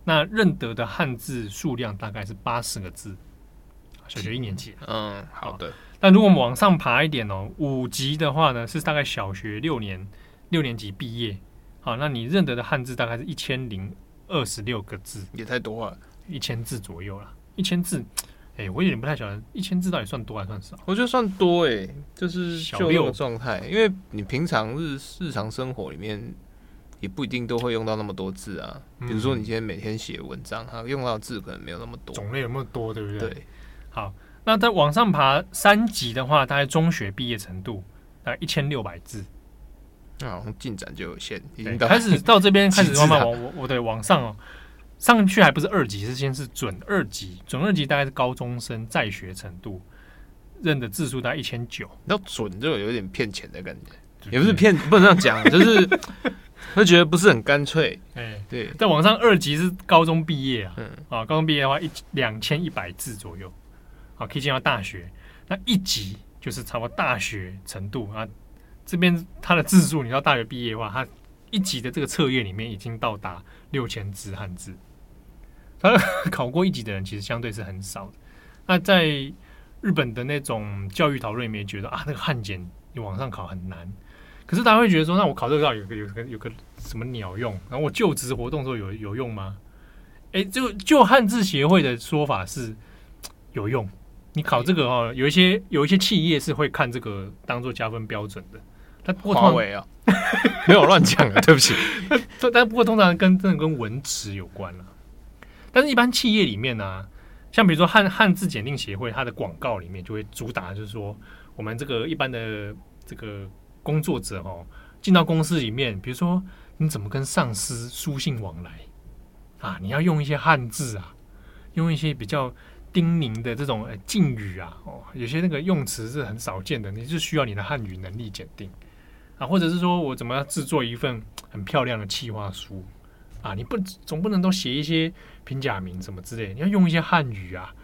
那认得的汉字数量大概是八十个字，小学一年级。嗯，好的。那如果我们往上爬一点哦，五级的话呢，是大概小学六年六年级毕业。好，那你认得的汉字大概是一千零二十六个字，也太多了，一千字左右了。一千字，哎、欸，我有点不太晓得，一千字到底算多还算少？我觉得算多哎、欸，就是小六的状态，因为你平常日日常生活里面也不一定都会用到那么多字啊。比如说你今天每天写文章，它用到字可能没有那么多，种类有那么多，对不对？对，好。那再往上爬三级的话，大概中学毕业程度，大概一千六百字。那好像进展就有限，已经开始到这边开始 慢慢往我我对往上哦，上去还不是二级，是先是准二级，准二级大概是高中生在学程度，认的字数大概一千九。那准就有点骗钱的感觉，也不是骗，不能这样讲，就是会觉得不是很干脆。哎，对，在网上二级是高中毕业啊，嗯啊，高中毕业的话一两千一百字左右。啊可以进到大学，那一级就是差不多大学程度啊。这边它的字数，你到大学毕业的话，它一级的这个测验里面已经到达六千字汉字。他考过一级的人其实相对是很少的。那在日本的那种教育讨论里面，觉得啊，那个汉检你往上考很难。可是大家会觉得说，那我考这个有个有个有个什么鸟用？然后我就职活动的时候有有用吗？哎，就就汉字协会的说法是有用。你考这个哦，有一些有一些企业是会看这个当做加分标准的。他华为啊，没有乱讲啊，对不起。但不过通常跟真的跟文职有关了。但是，一般企业里面呢、像比如说汉汉字检定协会，它的广告里面就会主打，就是说我们这个一般的这个工作者哦，进到公司里面，比如说你怎么跟上司书信往来啊，你要用一些汉字啊，用一些比较叮咛的这种敬语啊，哦，有些那个用词是很少见的，你就需要你的汉语能力检定啊，或者是说我怎么制作一份很漂亮的企划书。啊，你不总不能都写一些平假名什么之类，你要用一些汉语啊，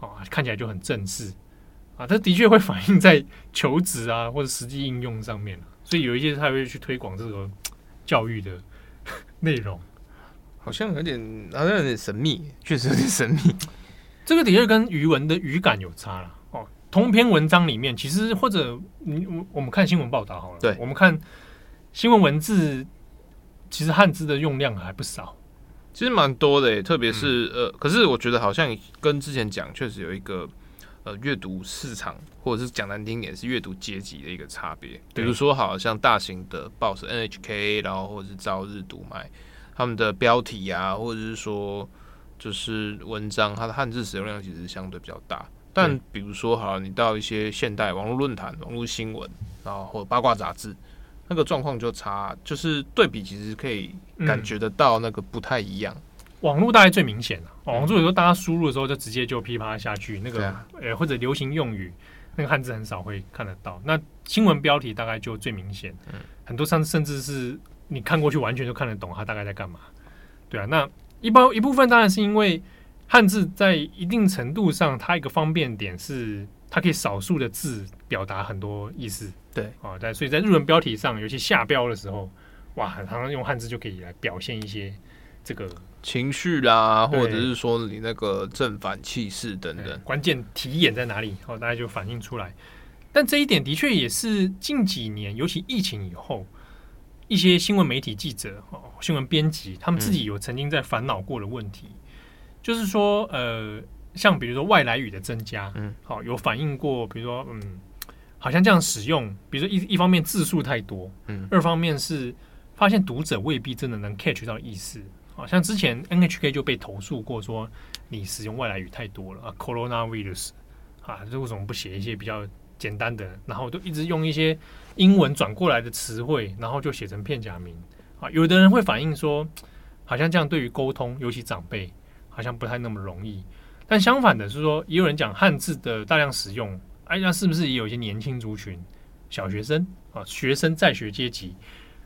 啊，看起来就很正式啊。这的确会反映在求职啊或者实际应用上面，所以有一些他会去推广这个教育的 内容，好像有点好像有点神秘，确实有点神秘。这个的确跟语文的语感有差了哦。同篇文章里面，其实或者你我我们看新闻报道好了，对，我们看新闻文字。其实汉字的用量还不少，其实蛮多的，特别是、嗯、呃，可是我觉得好像跟之前讲，确实有一个呃阅读市场，或者是讲难听点是阅读阶级的一个差别。比如说，好像大型的报纸 NHK，然后或者是朝日、读卖，他们的标题啊，或者是说就是文章，它的汉字使用量其实相对比较大。但比如说，好，你到一些现代网络论坛、网络新闻，然后或者八卦杂志。那个状况就差，就是对比，其实可以感觉得到那个不太一样。嗯、网络大概最明显了，网络有时候大家输入的时候就直接就噼啪下去，那个呃、嗯、或者流行用语，那个汉字很少会看得到。那新闻标题大概就最明显，嗯，很多上甚至是你看过去完全就看得懂它大概在干嘛。对啊，那一包一部分当然是因为汉字在一定程度上，它一个方便点是它可以少数的字表达很多意思。对。啊，在所以在日文标题上，尤其下标的时候，哇，常常用汉字就可以来表现一些这个情绪啦，或者是说你那个正反气势等等，关键题眼在哪里，哦，大家就反映出来。但这一点的确也是近几年，尤其疫情以后，一些新闻媒体记者、哦，新闻编辑，他们自己有曾经在烦恼过的问题，嗯、就是说，呃，像比如说外来语的增加，嗯，好，有反映过，比如说，嗯。好像这样使用，比如说一一方面字数太多，嗯，二方面是发现读者未必真的能 catch 到意思。好像之前 NHK 就被投诉过，说你使用外来语太多了啊，coronavirus 啊，这为什么不写一些比较简单的？然后都一直用一些英文转过来的词汇，然后就写成片假名啊。有的人会反映说，好像这样对于沟通，尤其长辈，好像不太那么容易。但相反的是说，也有人讲汉字的大量使用。哎，那是不是也有一些年轻族群、小学生啊、学生在学阶级，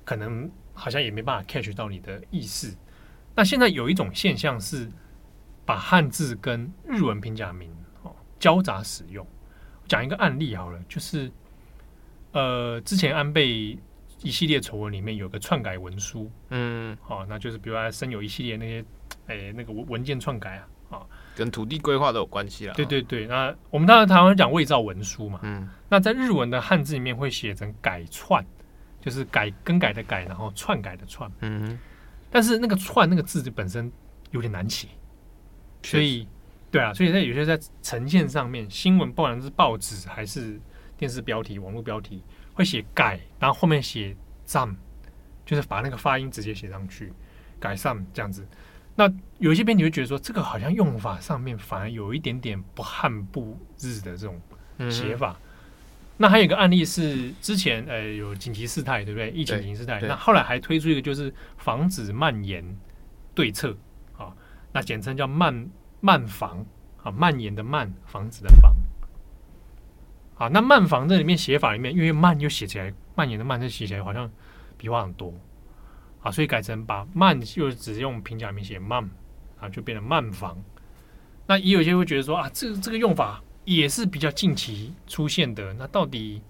可能好像也没办法 catch 到你的意思？那现在有一种现象是，把汉字跟日文平假名哦交杂使用。讲一个案例好了，就是呃，之前安倍一系列丑闻里面有个篡改文书，嗯，好，那就是比如说生有一系列那些哎那个文文件篡改啊。跟土地规划都有关系啦。对对对，那我们当然台湾讲伪造文书嘛。嗯。那在日文的汉字里面会写成改篡，就是改更改的改，然后篡改的篡。嗯哼。但是那个篡那个字本身有点难写，所以对啊，所以在有些在呈现上面，新闻不管是报纸还是电视标题、网络标题，会写改，然后后面写赞，就是把那个发音直接写上去，改善这样子。那有一些编辑会觉得说，这个好像用法上面反而有一点点不汉不日的这种写法。嗯、那还有一个案例是之前呃有紧急事态，对不对？疫情紧急事态，那后来还推出一个就是防止蔓延对策啊，那简称叫蔓蔓防啊，蔓延的蔓，防止的防。啊，那蔓防这里面写法里面，因为蔓又写起来，蔓延的蔓，这写起来好像笔画很多。啊，所以改成把“慢”又只用平假名写“慢”，啊，就变成“慢房”。那也有些会觉得说啊，这个这个用法也是比较近期出现的。那到底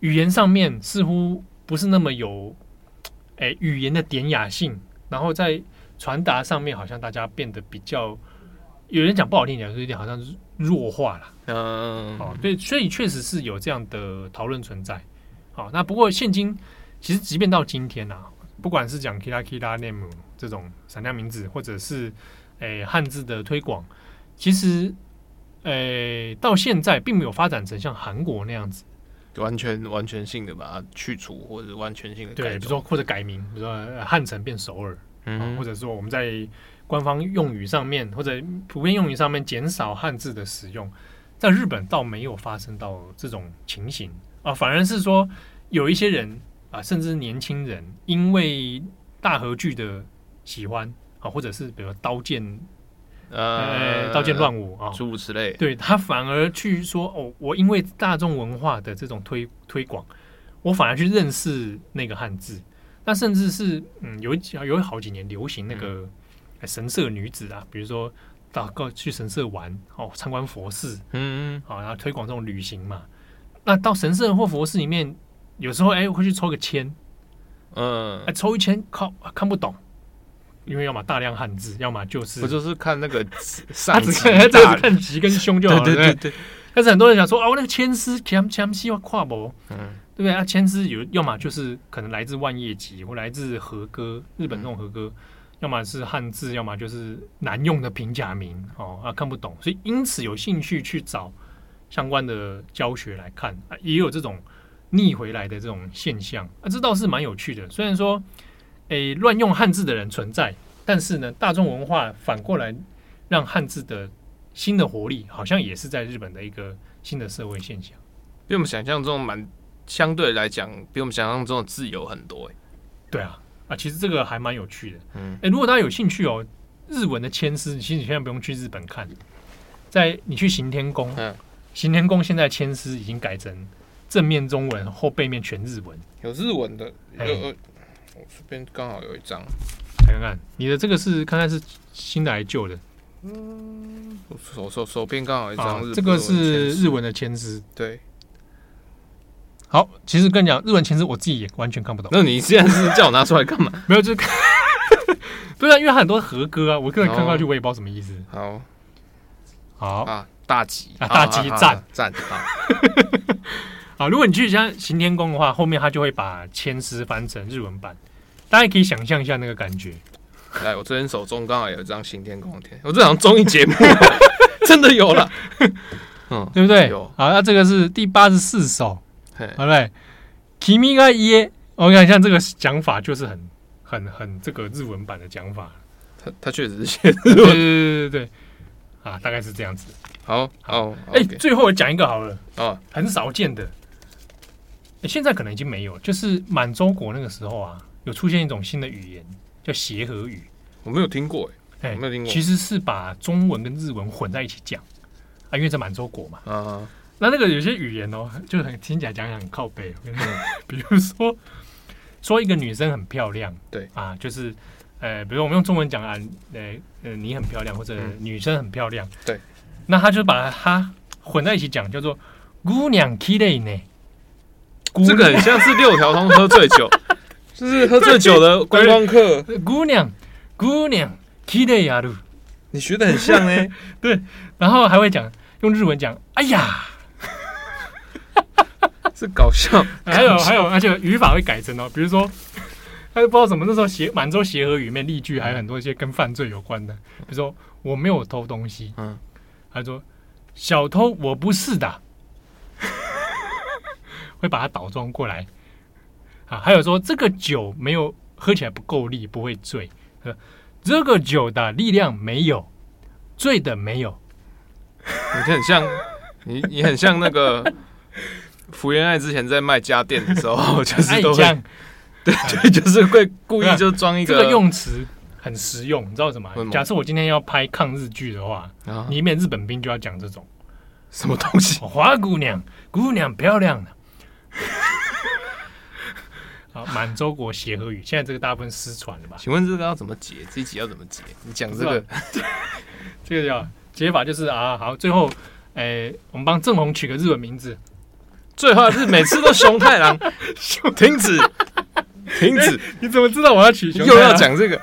语言上面似乎不是那么有，哎，语言的典雅性，然后在传达上面好像大家变得比较，有人讲不好听点，说有点好像是弱化了。嗯，哦，对，所以确实是有这样的讨论存在。好，那不过现今其实即便到今天啊。不管是讲 Kira Kira Name 这种闪亮名字，或者是诶汉字的推广，其实诶到现在并没有发展成像韩国那样子，完全完全性的把它去除，或者完全性的，对，比如说或者改名，比如说汉城变首尔，嗯，或者说我们在官方用语上面或者普遍用语上面减少汉字的使用，在日本倒没有发生到这种情形。啊，反而是说有一些人啊，甚至年轻人因为大和剧的喜欢啊，或者是比如说刀剑。呃，刀剑乱舞啊，诸如此类。对，他反而去说哦，我因为大众文化的这种推推广，我反而去认识那个汉字。那甚至是嗯，有有好几年流行那个神社女子啊，比如说到过去神社玩哦，参观佛寺，嗯嗯，好，然后推广这种旅行嘛。那到神社或佛寺里面，有时候哎会去抽个签，嗯，哎抽一签靠看不懂。因为要么大量汉字，要么就是不就是看那个他只看他只看吉跟凶就好了，对对对，对。但是很多人想说啊，我那个签诗签签希望跨博，嗯，对不对啊？签诗有要么就是可能来自万叶集或来自和歌，日本那种和歌，嗯、要么是汉字，要么就是难用的平假名哦啊看不懂，所以因此有兴趣去找相关的教学来看啊，也有这种逆回来的这种现象啊，这倒是蛮有趣的。虽然说。诶，乱用汉字的人存在，但是呢，大众文化反过来让汉字的新的活力，好像也是在日本的一个新的社会现象。比我们想象中蛮相对来讲，比我们想象中的自由很多。诶，对啊，啊，其实这个还蛮有趣的。嗯，诶，如果大家有兴趣哦，日文的签诗，其实你现在不用去日本看，在你去行天宫，嗯，行天宫现在签诗已经改成正面中文，后背面全日文，有日文的，有。这边刚好有一张，来看看，你的这个是看看是新的还是旧的？嗯，手手手边刚好一张，啊，这个是日文的签字。对，好，其实跟你讲，日文签字我自己也完全看不懂。那你现在是叫我拿出来干嘛？没有，就看，对啊，因为很多和歌啊，我个人看过去我也不知道什么意思。好，好啊，大吉啊，大吉赞赞啊。好，如果你去像行天宫的话，后面他就会把千丝翻成日文版。大家可以想象一下那个感觉。来，我这边手中刚好有一张行天宫的天，我这场综艺节目 真的有了，嗯，对不对？有。好，那这个是第八十四首，好嘞。君が家，我看像这个讲法就是很、很、很这个日文版的讲法。他他确实是写对对对对对，啊，大概是这样子。好，好，哎，最后我讲一个好了，哦，很少见的，现在可能已经没有，就是满洲国那个时候啊。有出现一种新的语言，叫协和语。我没有听过，哎，没有听过。其实是把中文跟日文混在一起讲啊，因为在满洲国嘛。啊，那那个有些语言哦，就很听起来讲讲很靠北。比如说，说一个女生很漂亮，对啊，就是呃，比如我们用中文讲啊，呃呃，你很漂亮，或者女生很漂亮，对。那他就把它混在一起讲，叫做姑娘綺丽呢。这个很像是六条通喝醉酒。就是喝醉酒的观光客，姑娘，姑娘，你学的很像呢。对，然后还会讲用日文讲，哎呀，是搞笑。还有还有，而且语法会改成哦，比如说，他就不知道什么那时候协满洲协和语里面例句还有很多一些跟犯罪有关的，比如说我没有偷东西，嗯，他说小偷我不是的，会把它倒装过来。啊，还有说这个酒没有喝起来不够力，不会醉。这个酒的力量没有，醉的没有。你很像你，你很像那个 福原爱之前在卖家电的时候，就是都会 对对，就是会故意就装一个。这个用词很实用，你知道什么？假设我今天要拍抗日剧的话，里面日本兵就要讲这种什么东西？花姑娘，姑娘漂亮的。好，满洲国协和语，现在这个大部分失传了吧？请问这个要怎么解？这一集要怎么解？你讲这个，这个叫解法就是啊，好，最后，哎、欸，我们帮正红取个日文名字，最后是每次都熊太郎，停止，停止、欸，你怎么知道我要取熊？又要讲这个，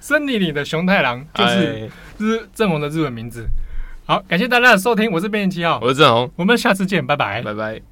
森林里的熊太郎就是日正红的日文名字。好，感谢大家的收听，我是编辑七号，我是正红，我们下次见，拜拜，拜拜。